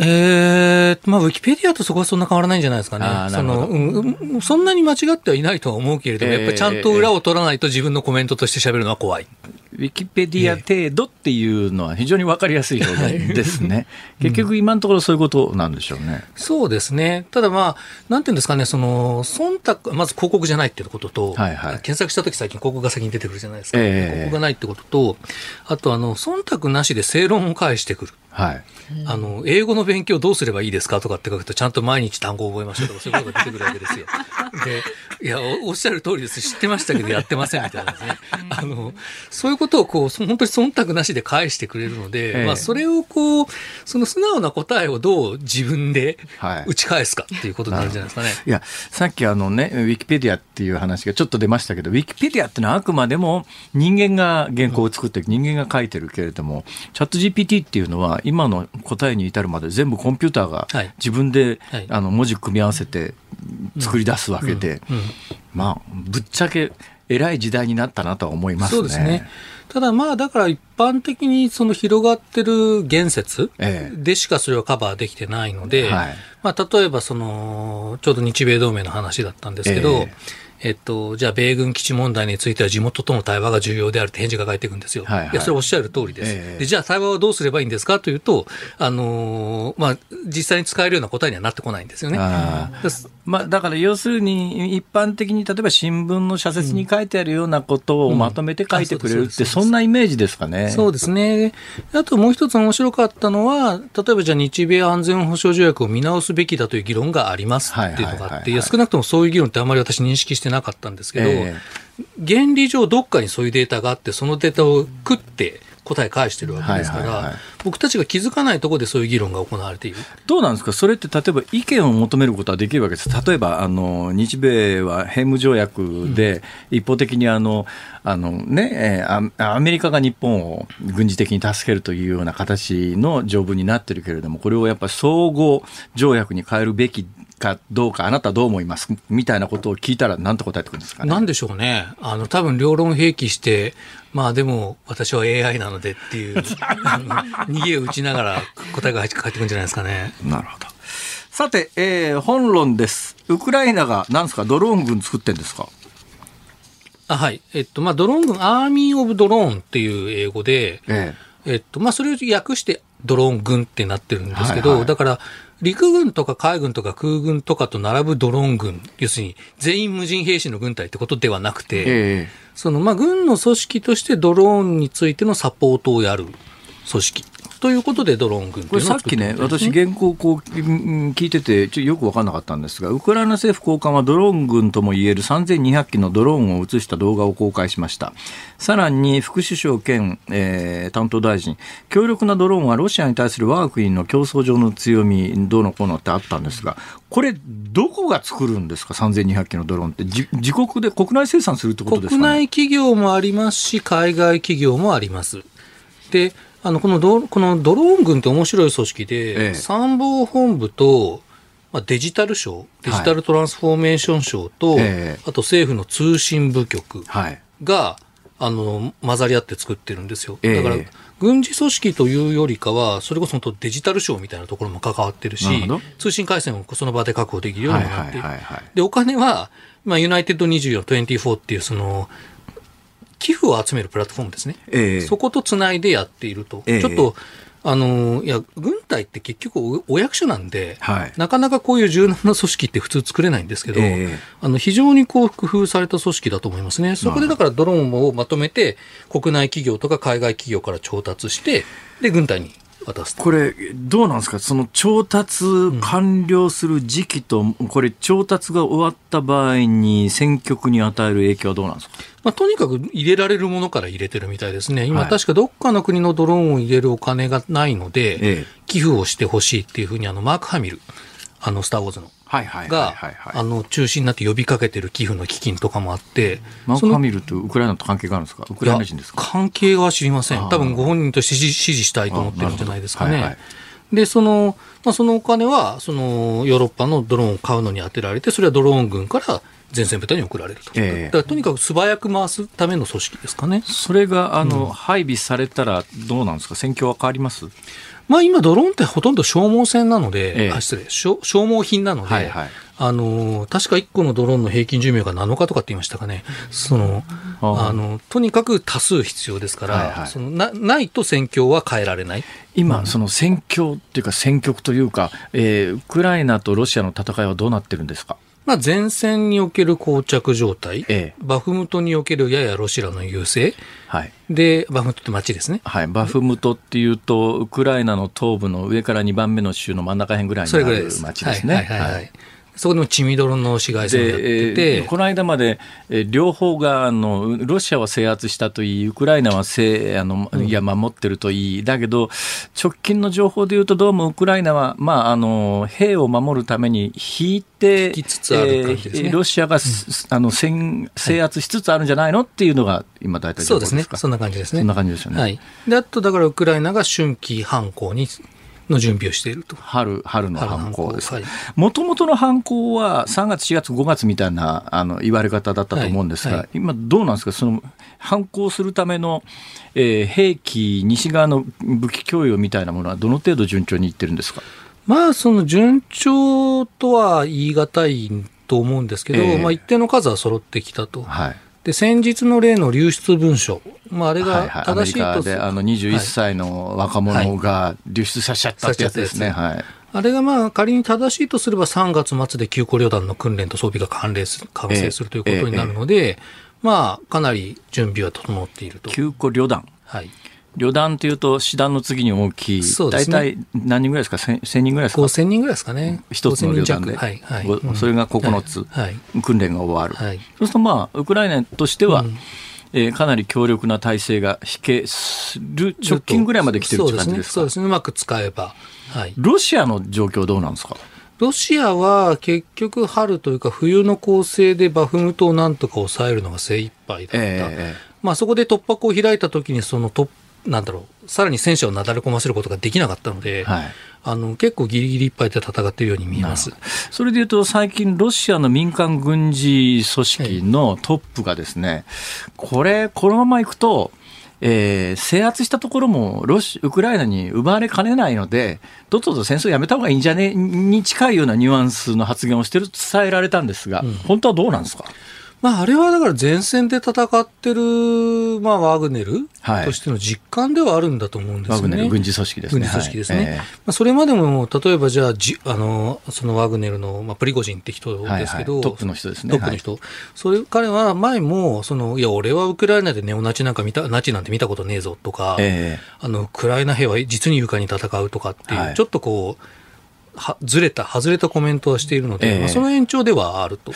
えー、まあ、ウィキペディアとそこはそんな変わらないんじゃないですかね。その、うんうん、そんなに間違ってはいないとは思うけれども、えーやっぱりちゃんと裏を取らないと自分のコメントとして喋るのは怖い。ウィキペディア程度っていうのは非常に分かりやすい表現ですね。結局今のところそういうことなんでしょうね。そうですね。ただまあ、なんていうんですかね、その、忖度、まず広告じゃないっていうことと、はいはい、検索したとき最近広告が先に出てくるじゃないですか。えー、広告がないってことと、あとあの、忖度なしで正論を返してくる。はい。あの、英語の勉強どうすればいいですかとかって書くと、ちゃんと毎日単語を覚えましょうとか、そういうことが出てくるわけですよ。で、いやお、おっしゃる通りです。知ってましたけど、やってませんみたいなですね。あの、そういうことをこう、本当に忖度なしで返してくれるので、ええ、まあ、それをこう、その素直な答えをどう自分で打ち返すかっていうことになるんじゃないですかね。はい、いや、さっきあのね、ウィキペディアっていう話がちょっと出ましたけど、ウィキペディアってのはあくまでも人間が原稿を作って、人間が書いてるけれども、チャット GPT っていうのは、今の答えに至るまで全部コンピューターが自分で、はい、あの文字組み合わせて作り出すわけで、まあ、ぶっちゃけ偉い時代になったなとは思いますね。そうですね。ただまあ、だから一般的にその広がってる言説でしかそれはカバーできてないので、ええはい、まあ、例えばその、ちょうど日米同盟の話だったんですけど、ええっと、じゃあ、米軍基地問題については地元との対話が重要であるって返事が返っていくんですよ。はいはい、いや、それおっしゃる通りです、えー、で。じゃあ、対話はどうすればいいんですかというと、あのー、まあ、実際に使えるような答えにはなってこないんですよね。まあ、だから要するに、一般的に例えば新聞の社説に書いてあるようなことをまとめて書いてくれるって、そんなイメージですかね。そうですね。あともう一つ面白かったのは、例えばじゃあ日米安全保障条約を見直すべきだという議論がありますっていうのがあって、少なくともそういう議論ってあまり私認識してなかったんですけど、えー、原理上どっかにそういうデータがあって、そのデータを食って答え返してるわけですから、はいはいはい、僕たちが気づかないところでそういう議論が行われている。どうなんですか、それって例えば意見を求めることはできるわけです、例えばあの日米は兵務条約で一方的にあの、あのね、アメリカが日本を軍事的に助けるというような形の条文になってるけれども、これをやっぱり総合条約に変えるべきかどうか、あなたどう思います？みたいなことを聞いたら、なんと答えてくるんですかね？なんでしょうね。あの、多分両論併記して、まあでも、私は AI なのでっていう、逃げを打ちながら答えが返ってくるんじゃないですかね。なるほど。さて、えー、本論です。ウクライナが、なんですか、ドローン軍作ってんですか？あはい。えっと、まあ、ドローン軍、アーミー・オブ・ドローンっていう英語で、えええっと、まあ、それを訳してドローン軍ってなってるんですけど、はいはい、だから、陸軍とか海軍とか空軍とかと並ぶドローン軍、要するに全員無人兵士の軍隊ってことではなくて、えー、そのまあ軍の組織としてドローンについてのサポートをやる組織。ということでドローン軍これさっきね、私、原稿こう聞いてて、ちょよく分からなかったんですが、ウクライナ政府高官はドローン軍ともいえる3200機のドローンを映した動画を公開しました。さらに副首相兼、えー、担当大臣、強力なドローンはロシアに対する我が国の競争上の強み、どうのこうのってあったんですが、これ、どこが作るんですか、3200機のドローンって、自国で国内生産するってことですか、ね、国内企業もありますし、海外企業もあります。であのこのドこのドローン軍って面白い組織で、ええ、参謀本部と、まあ、デジタル省、デジタルトランスフォーメーション省と、はい、あと政府の通信部局が、はい、あの混ざり合って作ってるんですよ。だから、軍事組織というよりかは、それこそデジタル省みたいなところも関わってるし、通信回線をその場で確保できるようになって。で、お金は、まあ、ユナイテッド24、24っていうその、寄付を集めるプラットフォームですね、えー、そことつないでやっていると、えー、ちょっとあのいや軍隊って結局お役所なんで、はい、なかなかこういう柔軟な組織って普通作れないんですけど、えー、あの非常にこう工夫された組織だと思いますね、そこでだからドローンをまとめて、国内企業とか海外企業から調達して、で軍隊に渡すこれ、どうなんですか、その調達完了する時期と、うん、これ、調達が終わった場合に、戦局に与える影響はどうなんですか、まあ、とにかく入れられるものから入れてるみたいですね、今、確かどっかの国のドローンを入れるお金がないので、ええ、寄付をしてほしいっていうふうに、あのマーク・ハミル、あのスター・ウォーズの。が、あの、中心になって呼びかけてる寄付の基金とかもあって、マーク・ハミルとウクライナと関係があるんですか？ウクライナ人ですか？関係は知りません。多分ご本人と支持支持したいと思ってるんじゃないですかね。はいはい、で、その、まあ、そのお金は、その、ヨーロッパのドローンを買うのに充てられて、それはドローン軍から前線部隊に送られると。ええだからとにかく素早く回すための組織ですかね。それがあの、配備されたらどうなんですか、戦況は変わりますまあ今ドローンってほとんど消耗戦なので、ええ。あ失礼。消、消耗品なので、はいはい。あのー確か1個のドローンの平均寿命が7日とかって言いましたかね。その、あの、とにかく多数必要ですから、はいはい。そのなないと戦況は変えられない。今、その戦況っていうか、戦局というか、えーウクライナとロシアの戦いはどうなってるんですか？まあ前線における膠着状態、ええ。バフムトにおけるややロシアの優勢、はいで、バフムトって町ですね。はい、バフムトっていうと、ウクライナの東部の上から2番目の州の真ん中辺ぐらいにそある。町ですね。そこでも血みどろの市街戦をやってで、えて、ーこの間まで、えー両方があのロシアは制圧したといい、ウクライナはせあの、いや守ってるといい、だけど、直近の情報でいうと、どうもウクライナは、まあ、あの兵を守るために引いて、引きつつある感じですねえーロシアが、すあの戦制圧しつつあるんじゃないの？っていうのが、今、大体情そうですね。そんな感じですね。そんな感じですよね。はい。で、あと、だから、ウクライナが春季反攻に、の準備をしていると。春、春の犯行ですはい。もともとの犯行は3月、4月、5月みたいなあの言われ方だったと思うんですが、はいはい今どうなんですか、その犯行するための、えー兵器、西側の武器供与みたいなものはどの程度順調にいってるんですか？まあ、その順調とは言い難いと思うんですけど、ええまあ、一定の数は揃ってきたと。はい。で、先日の例の流出文書。まあ、あれが正しいとすであの21歳の若者が流出させちゃったってやつですね。はい。あれがまあ仮に正しいとすれば3月末で9個旅団の訓練と装備が完成す完成するということになるので、まあかなり準備は整っていると。9個旅団。はい。旅団というと、師団の次に大きい、ね体何人ぐらいですか、1000 1000人ぐらいですか、5000人ぐらいですかね。一つの旅団で、5000人弱はい。はい。ごうんそれが9つ、はい。訓練が終わる、はい。そうすると、まあ、ウクライナとしては、うんえーかなり強力な体制が引けする直近ぐらいまで来てるって感じですか？そうですね。そうですね。うまく使えば。はい。ロシアの状況どうなんですか？ロシアは結局春というか冬の攻勢でバフムトをなんとか抑えるのが精一杯だった。えまあそこで突破口を開いた時にその突なんだろう、さらに戦車をなだれ込ませることができなかったので、はい。あの結構ギリギリいっぱいで戦っているように見えます。それでいうと、最近、ロシアの民間軍事組織のトップがですね、これ、このままいくと、えー制圧したところもロシウクライナに奪われかねないので、どっとと戦争やめた方がいいんじゃね？に近いようなニュアンスの発言をしてると伝えられたんですが、本当はどうなんですか？まああれはだから前線で戦ってる、まあワグネルはいとしての実感ではあるんだと思うんですよね。ワグネル軍事組織ですね。軍事組織ですね。はいえまあ、それまでも、例えばじゃあ、じあの、そのワグネルの、まあ、プリゴジンって人ですけど、はいはいトップの人ですねトップの人。それ、彼は前も、その、いや、俺はウクライナでネオナチなんか見た、ナチなんて見たことねえぞとか、えあの、ウクライナ兵は実に勇敢に戦うとかっていう、はいちょっとこう、はずれた、外れたコメントはしているので、ええまあ、その延長ではあると。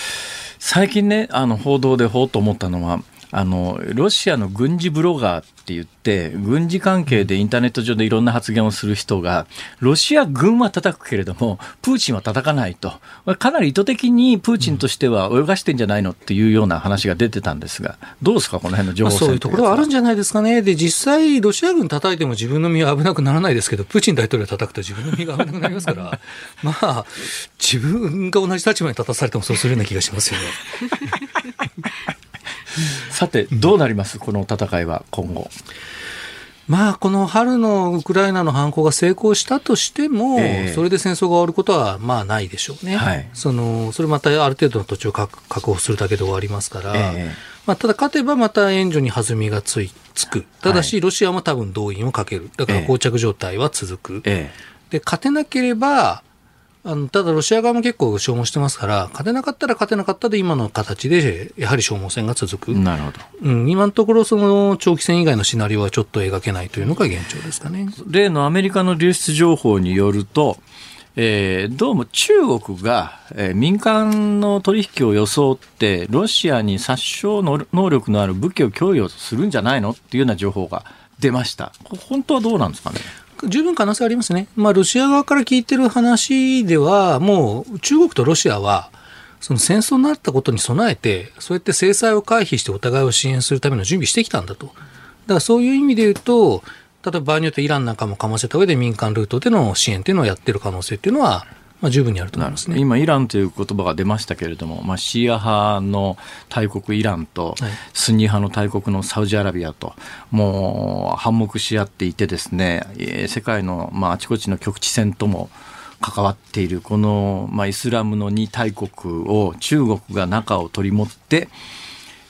最近ね、あの報道でほうと思ったのは、あのロシアの軍事ブロガーって言って、軍事関係でインターネット上でいろんな発言をする人が、ロシア軍は叩くけれども、プーチンは叩かないと、かなり意図的にプーチンとしては泳がしてんじゃないのっていうような話が出てたんですが、どうですか、この辺の情まあ、報そういうところはあるんじじゃないですかね。で、実際、ロシア軍叩いても自分の身は危なくならないですけど、プーチン大統領叩くと自分の身が危なくなりますから、まあ、自分が同じ立場に立たされてもそうするような気がしますよね。さて、どうなります、この戦いは今後。まあ、この春のウクライナの反攻が成功したとしても、ええそれで戦争が終わることは、まあ、ないでしょうね。はいその、それまたある程度の土地を確確保するだけで終わりますから、ええまあ、ただ勝てばまた援助に弾みがついつく。ただし、ロシアも多分動員をかける。だからええ膠着状態は続く。えで、勝てなければ、あの、ただロシア側も結構消耗してますから、勝てなかったら勝てなかったで今の形で、やはり消耗戦が続く。えなるほど。うん、今のところその長期戦以外のシナリオはちょっと描けないというのが現状ですかね。例のアメリカの流出情報によると、えーどうも中国が、えー民間の取引を装って、ロシアに殺傷の能力のある武器を供与するんじゃないのっていうような情報が出ました。こ本当はどうなんですかね？十分可能性ありますね。まあ、ロシア側から聞いてる話では、もう中国とロシアは、その戦争になったことに備えて、そうやって制裁を回避してお互いを支援するための準備してきたんだと。だからそういう意味で言うと、例えば場合によってイランなんかもかませた上で民間ルートでの支援っていうのをやってる可能性っていうのはまあ、十分にあると思いますね。今、イランという言葉が出ましたけれども、まあ、シーア派の大国イランと、スンニ派の大国のサウジアラビアと、もう反目し合っていてですね、世界の、まあ、あちこちの局地戦とも、関わっているこの、まあ、イスラムの2大国を中国が中を取り持って、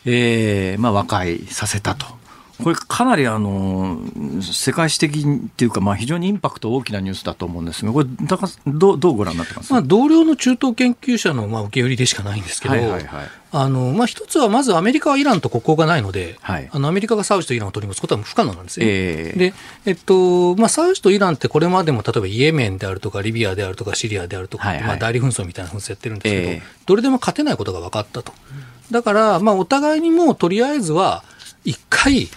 えーまあ、和解させたと。これかなりあの世界史的っていうか、まあ、非常にインパクト大きなニュースだと思うんですが、これ、高どうどうご覧になってます？まあ、同僚の中東研究者のまあ受け売りでしかないんですけど、はいはいはい、あのまあ、一つはまずアメリカはイランと国交がないので、はい、あのアメリカがサウジとイランを取り持つことは不可能なんですね。えー、でえっとまあ、サウジとイランってこれまでも例えばイエメンであるとか、リビアであるとか、シリアであるとか、はいはい、まあ、代理紛争みたいな紛争やってるんですけど、えー、どれでも勝てないことが分かったと。だから、まあ、お互いにもとりあえずは、一回、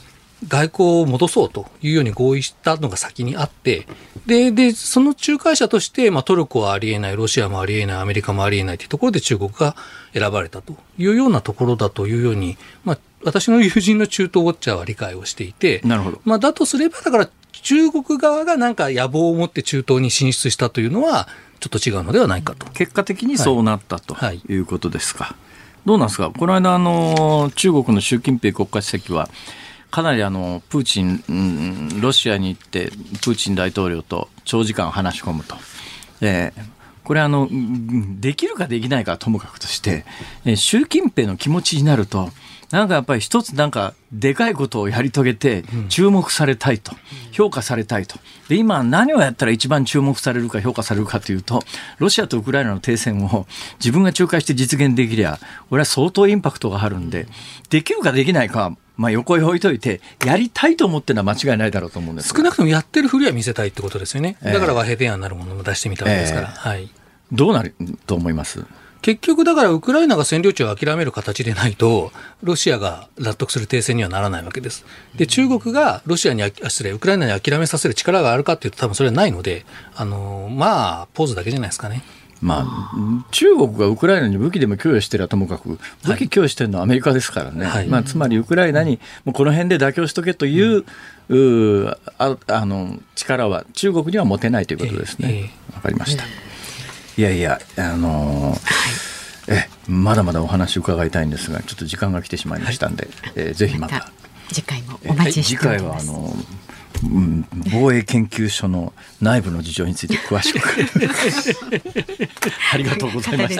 外交を戻そうというように合意したのが先にあって、で、で、その仲介者として、まあ、トルコはありえない、ロシアもありえない、アメリカもありえないというところで中国が選ばれたというようなところだというように、まあ、私の友人の中東ウォッチャーは理解をしていて、なるほど。まあ、だとすれば、だから中国側がなんか野望を持って中東に進出したというのは、ちょっと違うのではないかと。結果的にそうなったと、はい、いうことですか。どうなんですか？この間、あの、中国の習近平国家主席は、かなりあのプーチン、うん、ロシアに行ってプーチン大統領と長時間話し込むと。えーこれあの、できるかできないかともかくとして、え習近平の気持ちになると、なんかやっぱり一つなんかでかいことをやり遂げて注目されたいと、評価されたいと。で、今何をやったら一番注目されるか評価されるかというと、ロシアとウクライナの停戦を自分が仲介して実現できりゃ、俺は相当インパクトがあるんで、できるかできないかまあ、横に置いといて、やりたいと思ってるのは間違いないだろうと思うんです少なくともやってるふりは見せたいってことですよね。だから和平提案になるものも出してみたわけですから。えー、はい。どうなると思います？結局だからウクライナが占領地を諦める形でないと、ロシアが納得する停戦にはならないわけです。で、中国がロシアに、失礼、ウクライナに諦めさせる力があるかっていうと多分それはないので、あの、まあ、ポーズだけじゃないですかね。まあ、中国がウクライナに武器でも供与してるはともかく、武器供与してるのはアメリカですからね、はい、まあ、つまりウクライナにもうこの辺で妥協しとけという,、うああの力は中国には持てないということですね。わ、かりました。いやいや、あのーえまだまだお話伺いたいんですがちょっと時間が来てしまいましたんで、はい、えー、ぜひまた。次回もお待ちしております、次回はあのうん、防衛研究所の内部の事情について詳しく。ありがとうございまし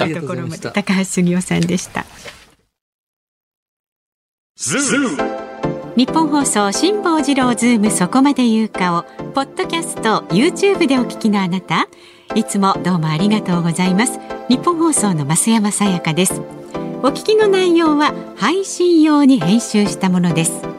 た。高橋杉雄さんでした。日本放送辛坊治郎ズームそこまで言うかをポッドキャスト YouTube でお聞きのあなた。いつもどうもありがとうございます。日本放送の増山さやかです。お聞きの内容は配信用に編集したものです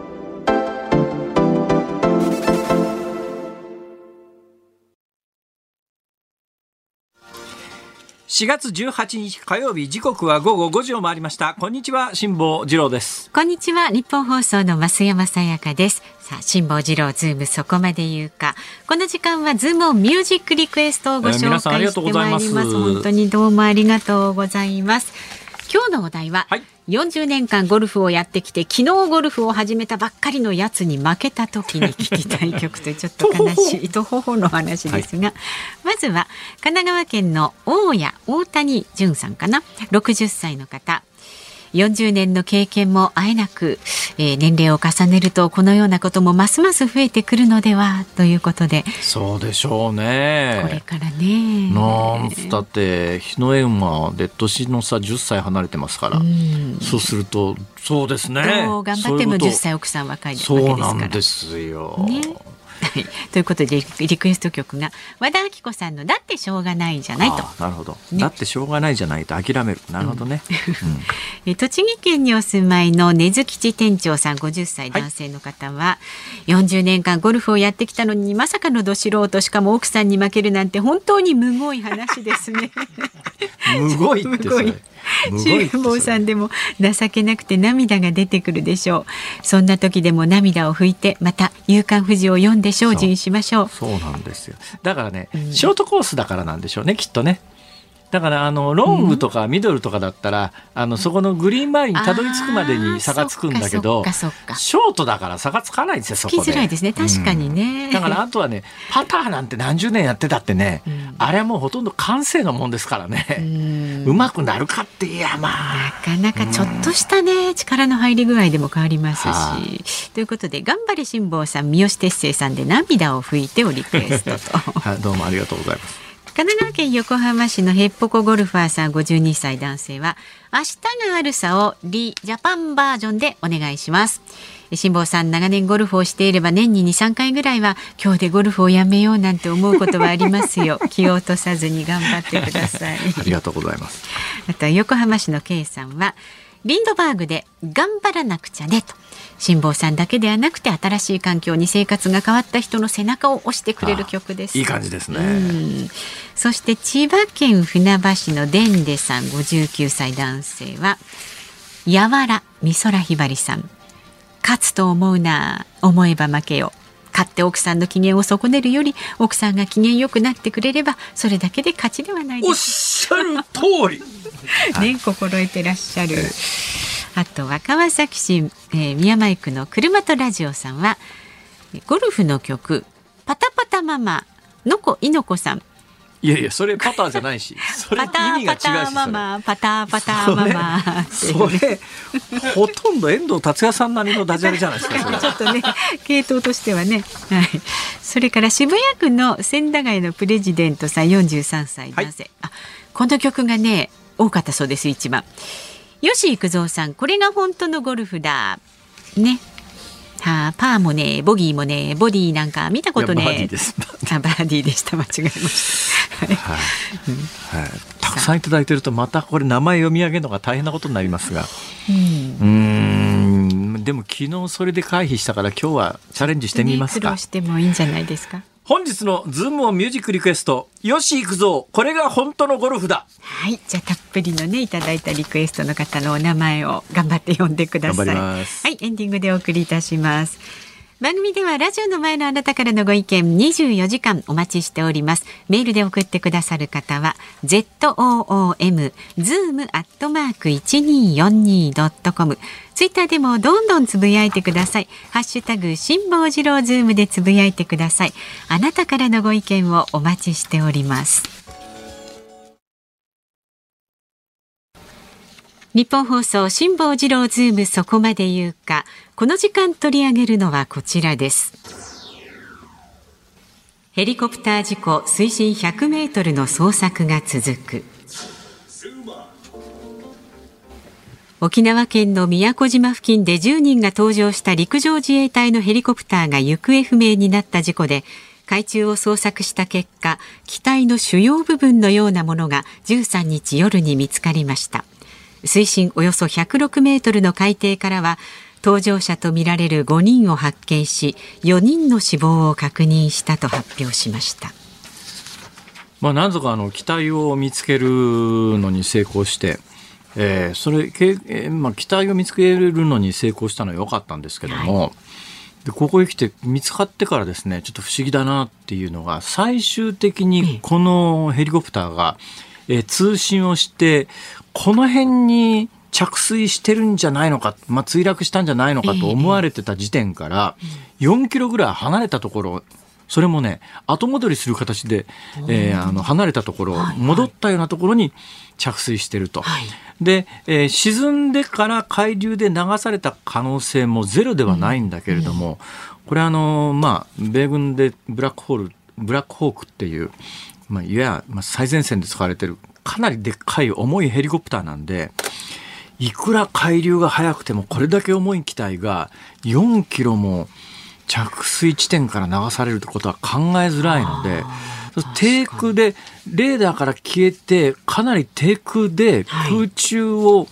4月18日火曜日時刻は午後5時を回りました。こんにちは辛坊治郎です。こんにちはニッポン放送の増山さやかです。さあ辛坊治郎ズームそこまで言うか。この時間はズームオンミュージックリクエストをご紹介してまいります,、えー、本当にどうもありがとうございます。今日のお題は、はい、40年間ゴルフをやってきて昨日ゴルフを始めたばっかりのやつに負けた時に聞きたい曲というちょっと悲しいとほほ。の話ですが、はい、まずは神奈川県の大谷大谷淳さんかな。60歳の方40年の経験もあえなく、えー、年齢を重ねるとこのようなこともますます増えてくるのではということで。そうでしょうね。これからね。なんつったって日の絵馬で年の差10歳離れてますから、うそうするとそうですね。どう頑張っても10歳奥さん若いわけですから。そうなんですよ、ね。はい、ということでリクエスト曲が和田アキ子さんの「だってしょうがないじゃないと」なるほど、ね、だってしょうがないじゃないと諦める。なるほどね、うん、栃木県にお住まいの根津吉店長さん50歳男性の方は、はい、40年間ゴルフをやってきたのにまさかのど素人しかも奥さんに負けるなんて本当にむごい話ですねむごいってそれ辛坊さんでも情けなくて涙が出てくるでしょう。そんな時でも涙を拭いてまた夕刊富士を読んで精進しましょう。そう。なんですよ。だからね、うん、ショートコースだからなんでしょうねきっとねだからあのロングとかミドルとかだったら、うん、あのそこのグリーン周りにたどり着くまでに差がつくんだけどショートだから差がつかないんですよそこで。づらいですね確かにね、うん、だからあとはねパターなんて何十年やってたってね、うん、あれはもうほとんど完成のもんですからね。うまくなるかっていやまあ。なかなかちょっとしたね、力の入り具合でも変わりますし。ということで頑張れ辛坊さん三好哲星さんで涙を拭いてをリクエストと。はい、どうもありがとうございます。神奈川県横浜市のヘッポコゴルファーさん52歳男性は明日があるさをリジャパンバージョンでお願いします。辛坊さん長年ゴルフをしていれば年に2、3回ぐらいは今日でゴルフをやめようなんて思うことはありますよ。気を落とさずに頑張ってください。ありがとうございます。あとは横浜市の K さんはリンドバーグで頑張らなくちゃねと辛坊さんだけではなくて新しい環境に生活が変わった人の。背中を押してくれる曲です。いい感じですね。そして千葉県船橋のデンデさん59歳男性はやわら美空ひばりさん勝つと思うな思えば負けよ勝って奥さんの。機嫌を損ねるより奥さんが機嫌よくなってくれればそれだけで勝ちではないおっしゃる通りね心得てらっしゃる。あとは川崎市、えー、宮前区の車とラジオさんはゴルフの曲パタパタママのこいのこさんいやいや、それパターじゃないし。それ意味が違うし。パターママ、パターパターママ。それ、ほとんど遠藤達也さんなりのダジャレじゃないですか。ちょっとね、系統としてはね。はい。それから渋谷区の千駄ヶ谷のプレジデントさん43歳男性。はい、あ、この曲がね、多かったそうです、一番。吉幾三さん。これが本当のゴルフだ。ね。はあ、パーもねボギーもねボディなんか見たことね。バーディーです。バーディー。でした。間違えました。はい、はい。たくさんいただいてるとまたこれ名前読み上げるのが大変なことになりますが。うん。でも昨日それで回避したから今日はチャレンジしてみますか、ね、してもいいんじゃないですか本日のズームオンミュージックリクエスト、よし行くぞ。これが本当のゴルフだ。はい、じゃあたっぷりのね、いただいたリクエストの方のお名前を頑張って読んでください。はい、エンディングでお送りいたします。番組ではラジオの前のあなたからのご意見24時間お待ちしております。メールで送ってくださる方は zoom zoom アットマーク 1242.com ツイッターでもどんどんつぶやいてください。ハッシュタグ辛坊治郎ズームでつぶやいてください。あなたからのご意見をお待ちしております。日本放送辛坊治郎ズームそこまで言うか。この時間取り上げるのはこちらです。ヘリコプター事故水深100メートルの捜索が続く。沖縄県の宮古島付近で10人が搭乗した陸上自衛隊のヘリコプターが行方不明になった事故で海中を捜索した結果機体の主要部分のようなものが13日夜に見つかりました。水深およそ106メートルの海底からは搭乗者とみられる5人を発見し4人の死亡を確認したと発表しました。まあ、なんとかあの機体を見つけるのに成功して、えー、それ、えーまあ、機体を見つけるのに成功したのは良かったんですけども、はい、でここへ来て見つかってからですねちょっと不思議だなっていうのが最終的にこのヘリコプターが、えー、通信をしてこの辺に着水してるんじゃないのか、まあ、墜落したんじゃないのかと思われてた時点から、4キロぐらい離れたところそれもね、後戻りする形で、えー、あの離れたところ、戻ったようなところに着水してると。はい。で、えー、沈んでから海流で流された可能性もゼロではないんだけれども、これあのまあ米軍でブラックホールブラックホークっていう、まあ、いわゆる最前線で使われてるかなりでっかい重いヘリコプターなんでいくら海流が速くてもこれだけ重い機体が4キロも着水地点から流されるってことは考えづらいので。低空で、レーダーから消えて、かなり低空で空中を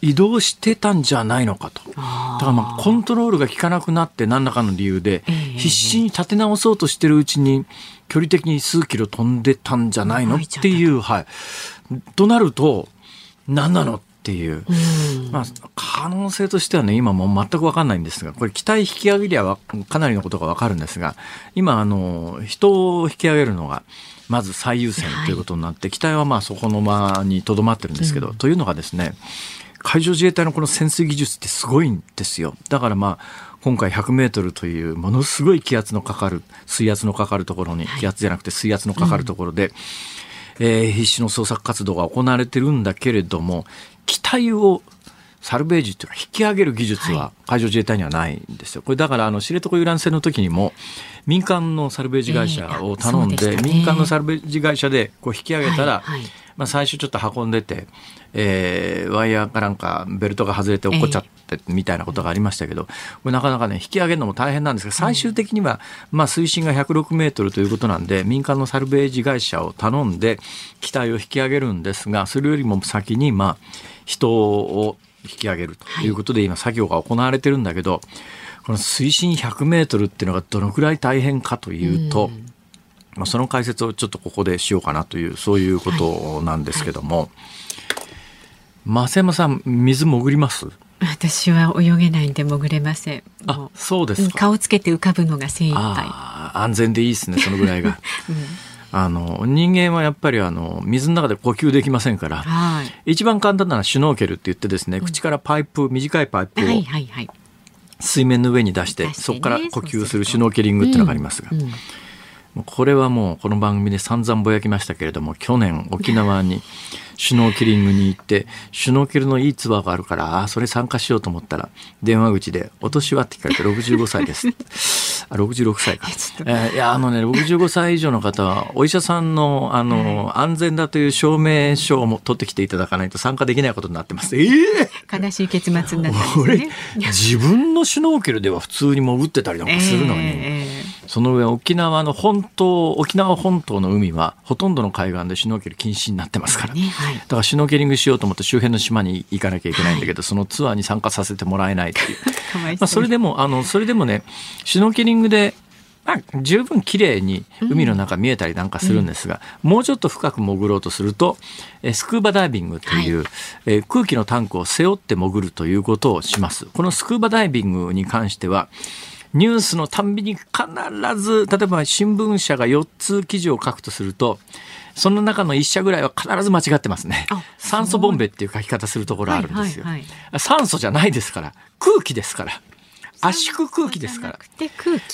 移動してたんじゃないのかと。だからまあコントロールが効かなくなって何らかの理由で、必死に立て直そうとしてるうちに、距離的に数キロ飛んでたんじゃないの？っていう、はい。となると、何なのっていう、まあ、可能性としてはね今も全く分かんないんですがこれ機体引き上げりゃかなりのことが分かるんですが今あの人を引き上げるのがまず最優先ということになって、機体はまあそこの間にとどまってるんですけど、というのがですね海上自衛隊のこの潜水技術ってすごいんですよ。だからまあ今回100メートルというものすごい気圧のかかる水圧のかかるところに、気圧じゃなくて水圧のかかるところで、えー、必死の捜索活動が行われてるんだけれども機体をサルベージっていうか引き上げる技術は海上自衛隊にはないんですよ。これだからあの知床遊覧船の時にも民間のサルベージ会社を頼んで、民間のサルベージ会社でこう引き上げたら、まあ、最初ちょっと運んでて、えー、ワイヤーかなんかベルトが外れて落っこっちゃってみたいなことがありましたけど、これなかなかね引き上げるのも大変なんですが最終的には、まあ、水深が106メートルということなんで民間のサルベージ会社を頼んで機体を引き上げるんですがそれよりも先にまあ人を引き上げるということで今作業が行われてるんだけど、この水深100メートルっていうのがどのくらい大変かというと、まあ、その解説をちょっとここでしようかなというそういうことなんですけども、増山さん水潜ります？私は泳げないんで潜れません。あ、そうです顔つけて浮かぶのが精一杯。安全でいいですね、そのぐらいが。うん。あの人間はやっぱりあの水の中で呼吸できませんから、はい、一番簡単なのはシュノーケルって言ってですね、口からパイプ短いパイプを水面の上に出して、そこから呼吸するシュノーケリングっていうのがありますが、うんうんこれはもうこの番組で散々ぼやきましたけれども去年沖縄にシュノーケリングに行ってシュノーケルのいいツアーがあるからああそれ参加しようと思ったら電話口で「お年は?」って聞かれて65歳です。あ66歳か、えー、いやあのね65歳以上の方はお医者さんのあの、はい、安全だという証明書をも取ってきていただかないと参加できないことになってます。ええー、悲しい結末になっすね。自分のシュノーケルでは普通に潜ってたりなんかするのに、えー、その上沖縄の本島沖縄本島の海はほとんどの海岸でシュノーケル禁止になってますから、ねはい、だからシュノーケリングしようと思って周辺の島に行かなきゃいけないんだけど、はい、そのツアーに参加させてもらえないっていう。まあそれでもあのそれでもねシュノーケリングでまあ、十分綺麗に海の中見えたりなんかするんですが、うん、もうちょっと深く潜ろうとするとえスクーバダイビングという、はい、え空気のタンクを背負って潜るということをします。このスクーバダイビングに関してはニュースのたんびに必ず例えば新聞社が4つ記事を書くとするとその中の1社ぐらいは必ず間違ってますね。酸素ボンベっていう書き方するところあるんですよ。はいはいはい、酸素じゃないですから空気ですから。圧縮空気ですから。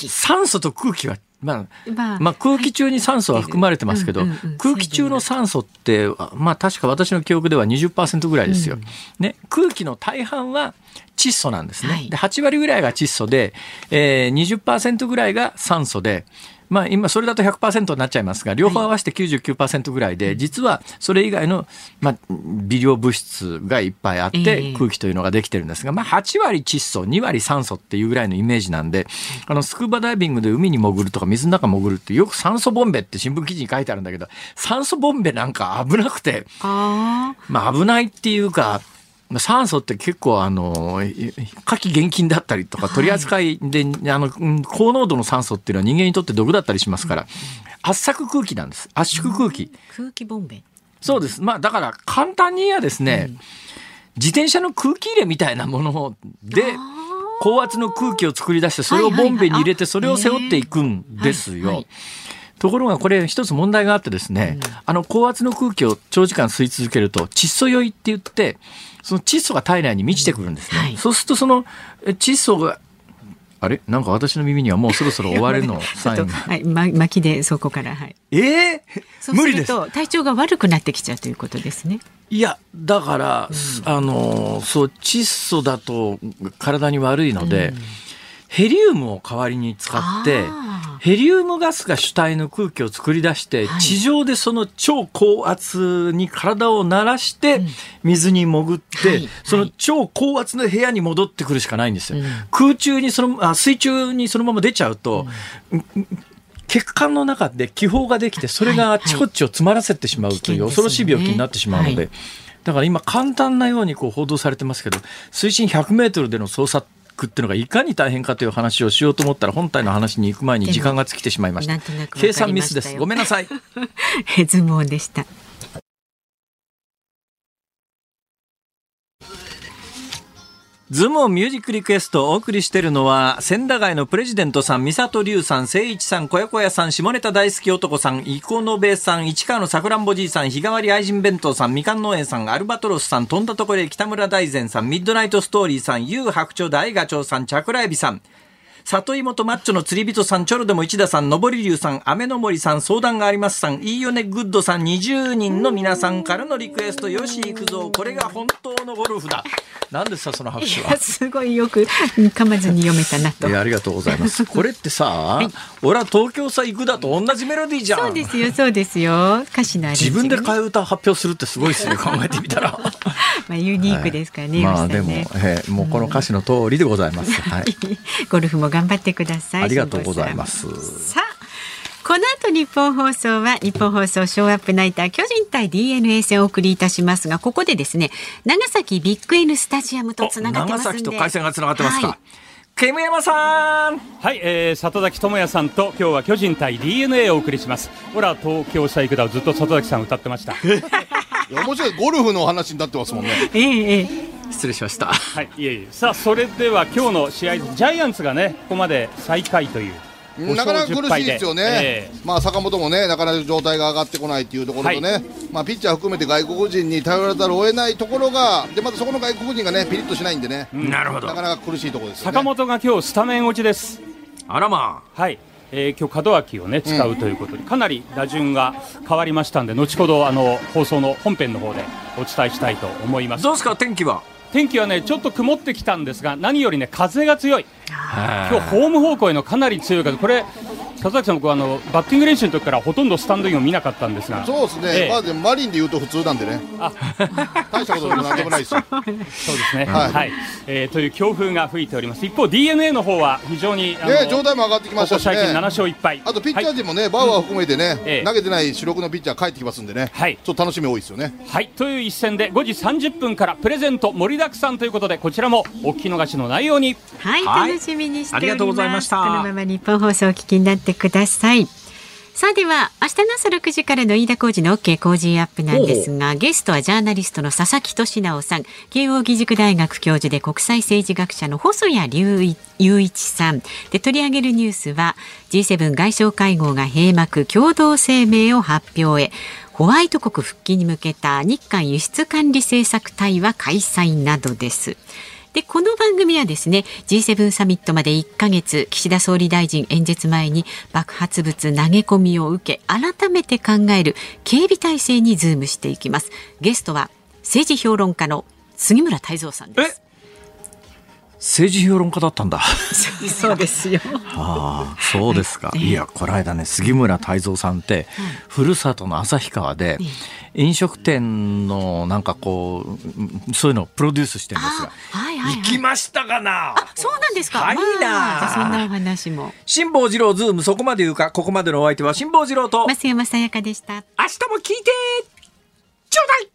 酸素と空気はまあ、まあ、空気中に酸素は含まれてますけど、空気中の酸素って、まあ確か私の記憶では20%ぐらいですよ。ね、空気の大半は窒素なんですね。で8割ぐらいが窒素で、えー、20%ぐらいが酸素で、まあ、今それだと100%になっちゃいますが両方合わせて99%ぐらいで、はい、実はそれ以外の、まあ、微量物質がいっぱいあって、空気というのができてるんですが、まあ、8割窒素2割酸素っていうぐらいのイメージなんであのスクーバダイビングで海に潜るとか水の中潜るってよく酸素ボンベって新聞記事に書いてあるんだけど酸素ボンベなんか危なくてまあ危ないっていうか酸素って結構あの火気厳禁だったりとか取り扱いで、はい、あの高濃度の酸素っていうのは人間にとって毒だったりしますから、圧搾空気なんです。圧縮空気、空気ボンベ。そうです。まあだから簡単に言えばですね、うん、自転車の空気入れみたいなもので高圧の空気を作り出してそれをボンベに入れてそれを背負っていくんですよ。ところがこれ一つ問題があってですね、うん、あの高圧の空気を長時間吸い。続けると窒素酔いって言ってその窒素が体内に満ちてくるんですね。はい、そうするとその窒素があれ？なんか私の耳にはもうそろそろ終わりの？サインが。はい、ま、巻きでそこから、はい。えー？そうする無理です。と体調が悪くなってきちゃうということですね。いや、だから、あの、そう、窒素だと体に悪いので、ヘリウムを代わりに使ってあ、ヘリウムガスが主体の空気を作り出して、はい。地上でその超高圧に体を慣らして、水に潜って、はい。その超高圧の部屋に戻ってくるしかないんですよ。うん。空中にそのあ、水中にそのまま出ちゃうと、血管の中で気泡ができて、それがあっちこっちを詰まらせてしまうという恐ろしい病気になってしまうので、はい。だから今簡単なようにこう報道されてますけど、水深100メートルでの捜索っていうのがいかに大変かという話をしようと思ったら本体の話に行く前に時間が尽きてしまいました。計算ミスです。ごめんなさい。え相撲でした。ズームオンミュージックリクエストをお送りしているのは、千駄ヶ谷のプレジデントさん、三里龍さん、聖一さん、小屋小屋さん、下ネタ大好き男さん、イコノベさん、市川のさくらんぼじいさん、日替わり愛人弁当さん、みかん農園さん、アルバトロスさん、飛んだところへ北村大善さん、ミッドナイトストーリーさん、ゆう白鳥大ガチョウさん、チャクラエビさん、里芋とマッチョの釣り人さん、チョロでも一田さん、のぼり龍さん、雨の森さん、相談がありますさん、いいよねグッドさん、20人の皆さんからのリクエスト、よし行くぞ、これが本当のゴルフだ。何ですか、その拍手は？すごいよく噛まずに読めたなとい。やありがとうございます。これってさ、俺は東京さ行くだと同じメロディーじゃん。そうですよそうですよ歌詞のアレンジ自分で替え歌発表するってすごいですね。考えてみたら。まあユニークですからね。まあでも、えーもうこの歌詞の通りでございます。はい。ゴルフも頑張ってください。ありがとうございますさあ。この後日本放送は日本放送ショーアップナイター巨人対 DNA 戦をお送りいたしますがここでですね長崎ビッグ N スタジアムとつながってますんで長崎と回線がつながってますか。はい煙山さん。はい、えー、里崎智也さんと今日は巨人対 DNA をお送りします。ほら東京サイクダをずっと里崎さん歌ってました。いや面白いゴルフの話になってますもんね。ええええ失礼しました。はい、いえいえ。さあそれでは今日の試合ジャイアンツがねここまで最下位という。なかなか苦しいですよね、えまあ坂本もね、なかなか状態が上がってこないっていうところとね、はまあピッチャー含めて外国人に頼らざるを得ないところが、でまたそこの外国人がね、ピリッとしないんでね、なるほどな。かなか苦しいところですよね。坂本が今日スタメン落ちです。あらまはい。えー、今日門脇をね使うということで、かなり打順が変わりましたんで後ほどあの放送の本編の方でお伝えしたいと思いまあ。すどうですか天気は？天気はねちょっと曇ってきたんですが何よりね風が強い。今日今ホーム方向へのかなり強い風。これ里崎さん僕あのバッティング練習の時からほとんどスタンドインを見なかったんですが。そうですね、ええ。まあでもマリンで言うと普通なんでね、あ。大したことでもなんでもないですよ。そうですね、ははい。いえーという強風が吹いております。一方 DNA の方は非常にね、状態も上がってきまここしたしね。最近7勝1敗。あとピッチャはいー陣もね、バウアー含めてね、ええ。投げてない主力のピッチャー帰ってきますんでね、はい。ちょっと楽しみ多いですよね。はい、という一戦で5時30分からプレゼント盛りだくさんということでこちらもお聞き逃しのないように。はい、はい。楽しみにしております。ありがとうございました。このまま日本放送をお聞きになってください。さあでは明日の朝6時からの飯田浩二の OK 工事アップなんですがゲストはジャーナリストの佐々木俊直さん慶應義塾大学教授で国際政治学者の細谷隆一さんで取り上げるニュースは G7 外相会合が閉幕共同声明を発表へホワイト国復帰に向けた日韓輸出管理政策対話開催などです。でこの番組はですね G7 サミットまで1ヶ月岸田総理大臣演説前に爆発物投げ込みを受け改めて考える警備体制にズームしていきます。ゲストは政治評論家の杉村太蔵さんです。政治評論家だったんだ。そうですよ。ああ、そうですか。いや、この間ね、杉村太蔵さんって、ふるさとの旭川で、飲食店のなんかこう、そういうのをプロデュースしてるんですが、あはいはいはい。行きましたかな。あそうなんですか。はい。なそんなお話も。辛坊治郎ズームそこまで言うか、ここまでのお相手は辛坊治郎と、明増山さやかでした。日も聞いてちょうだい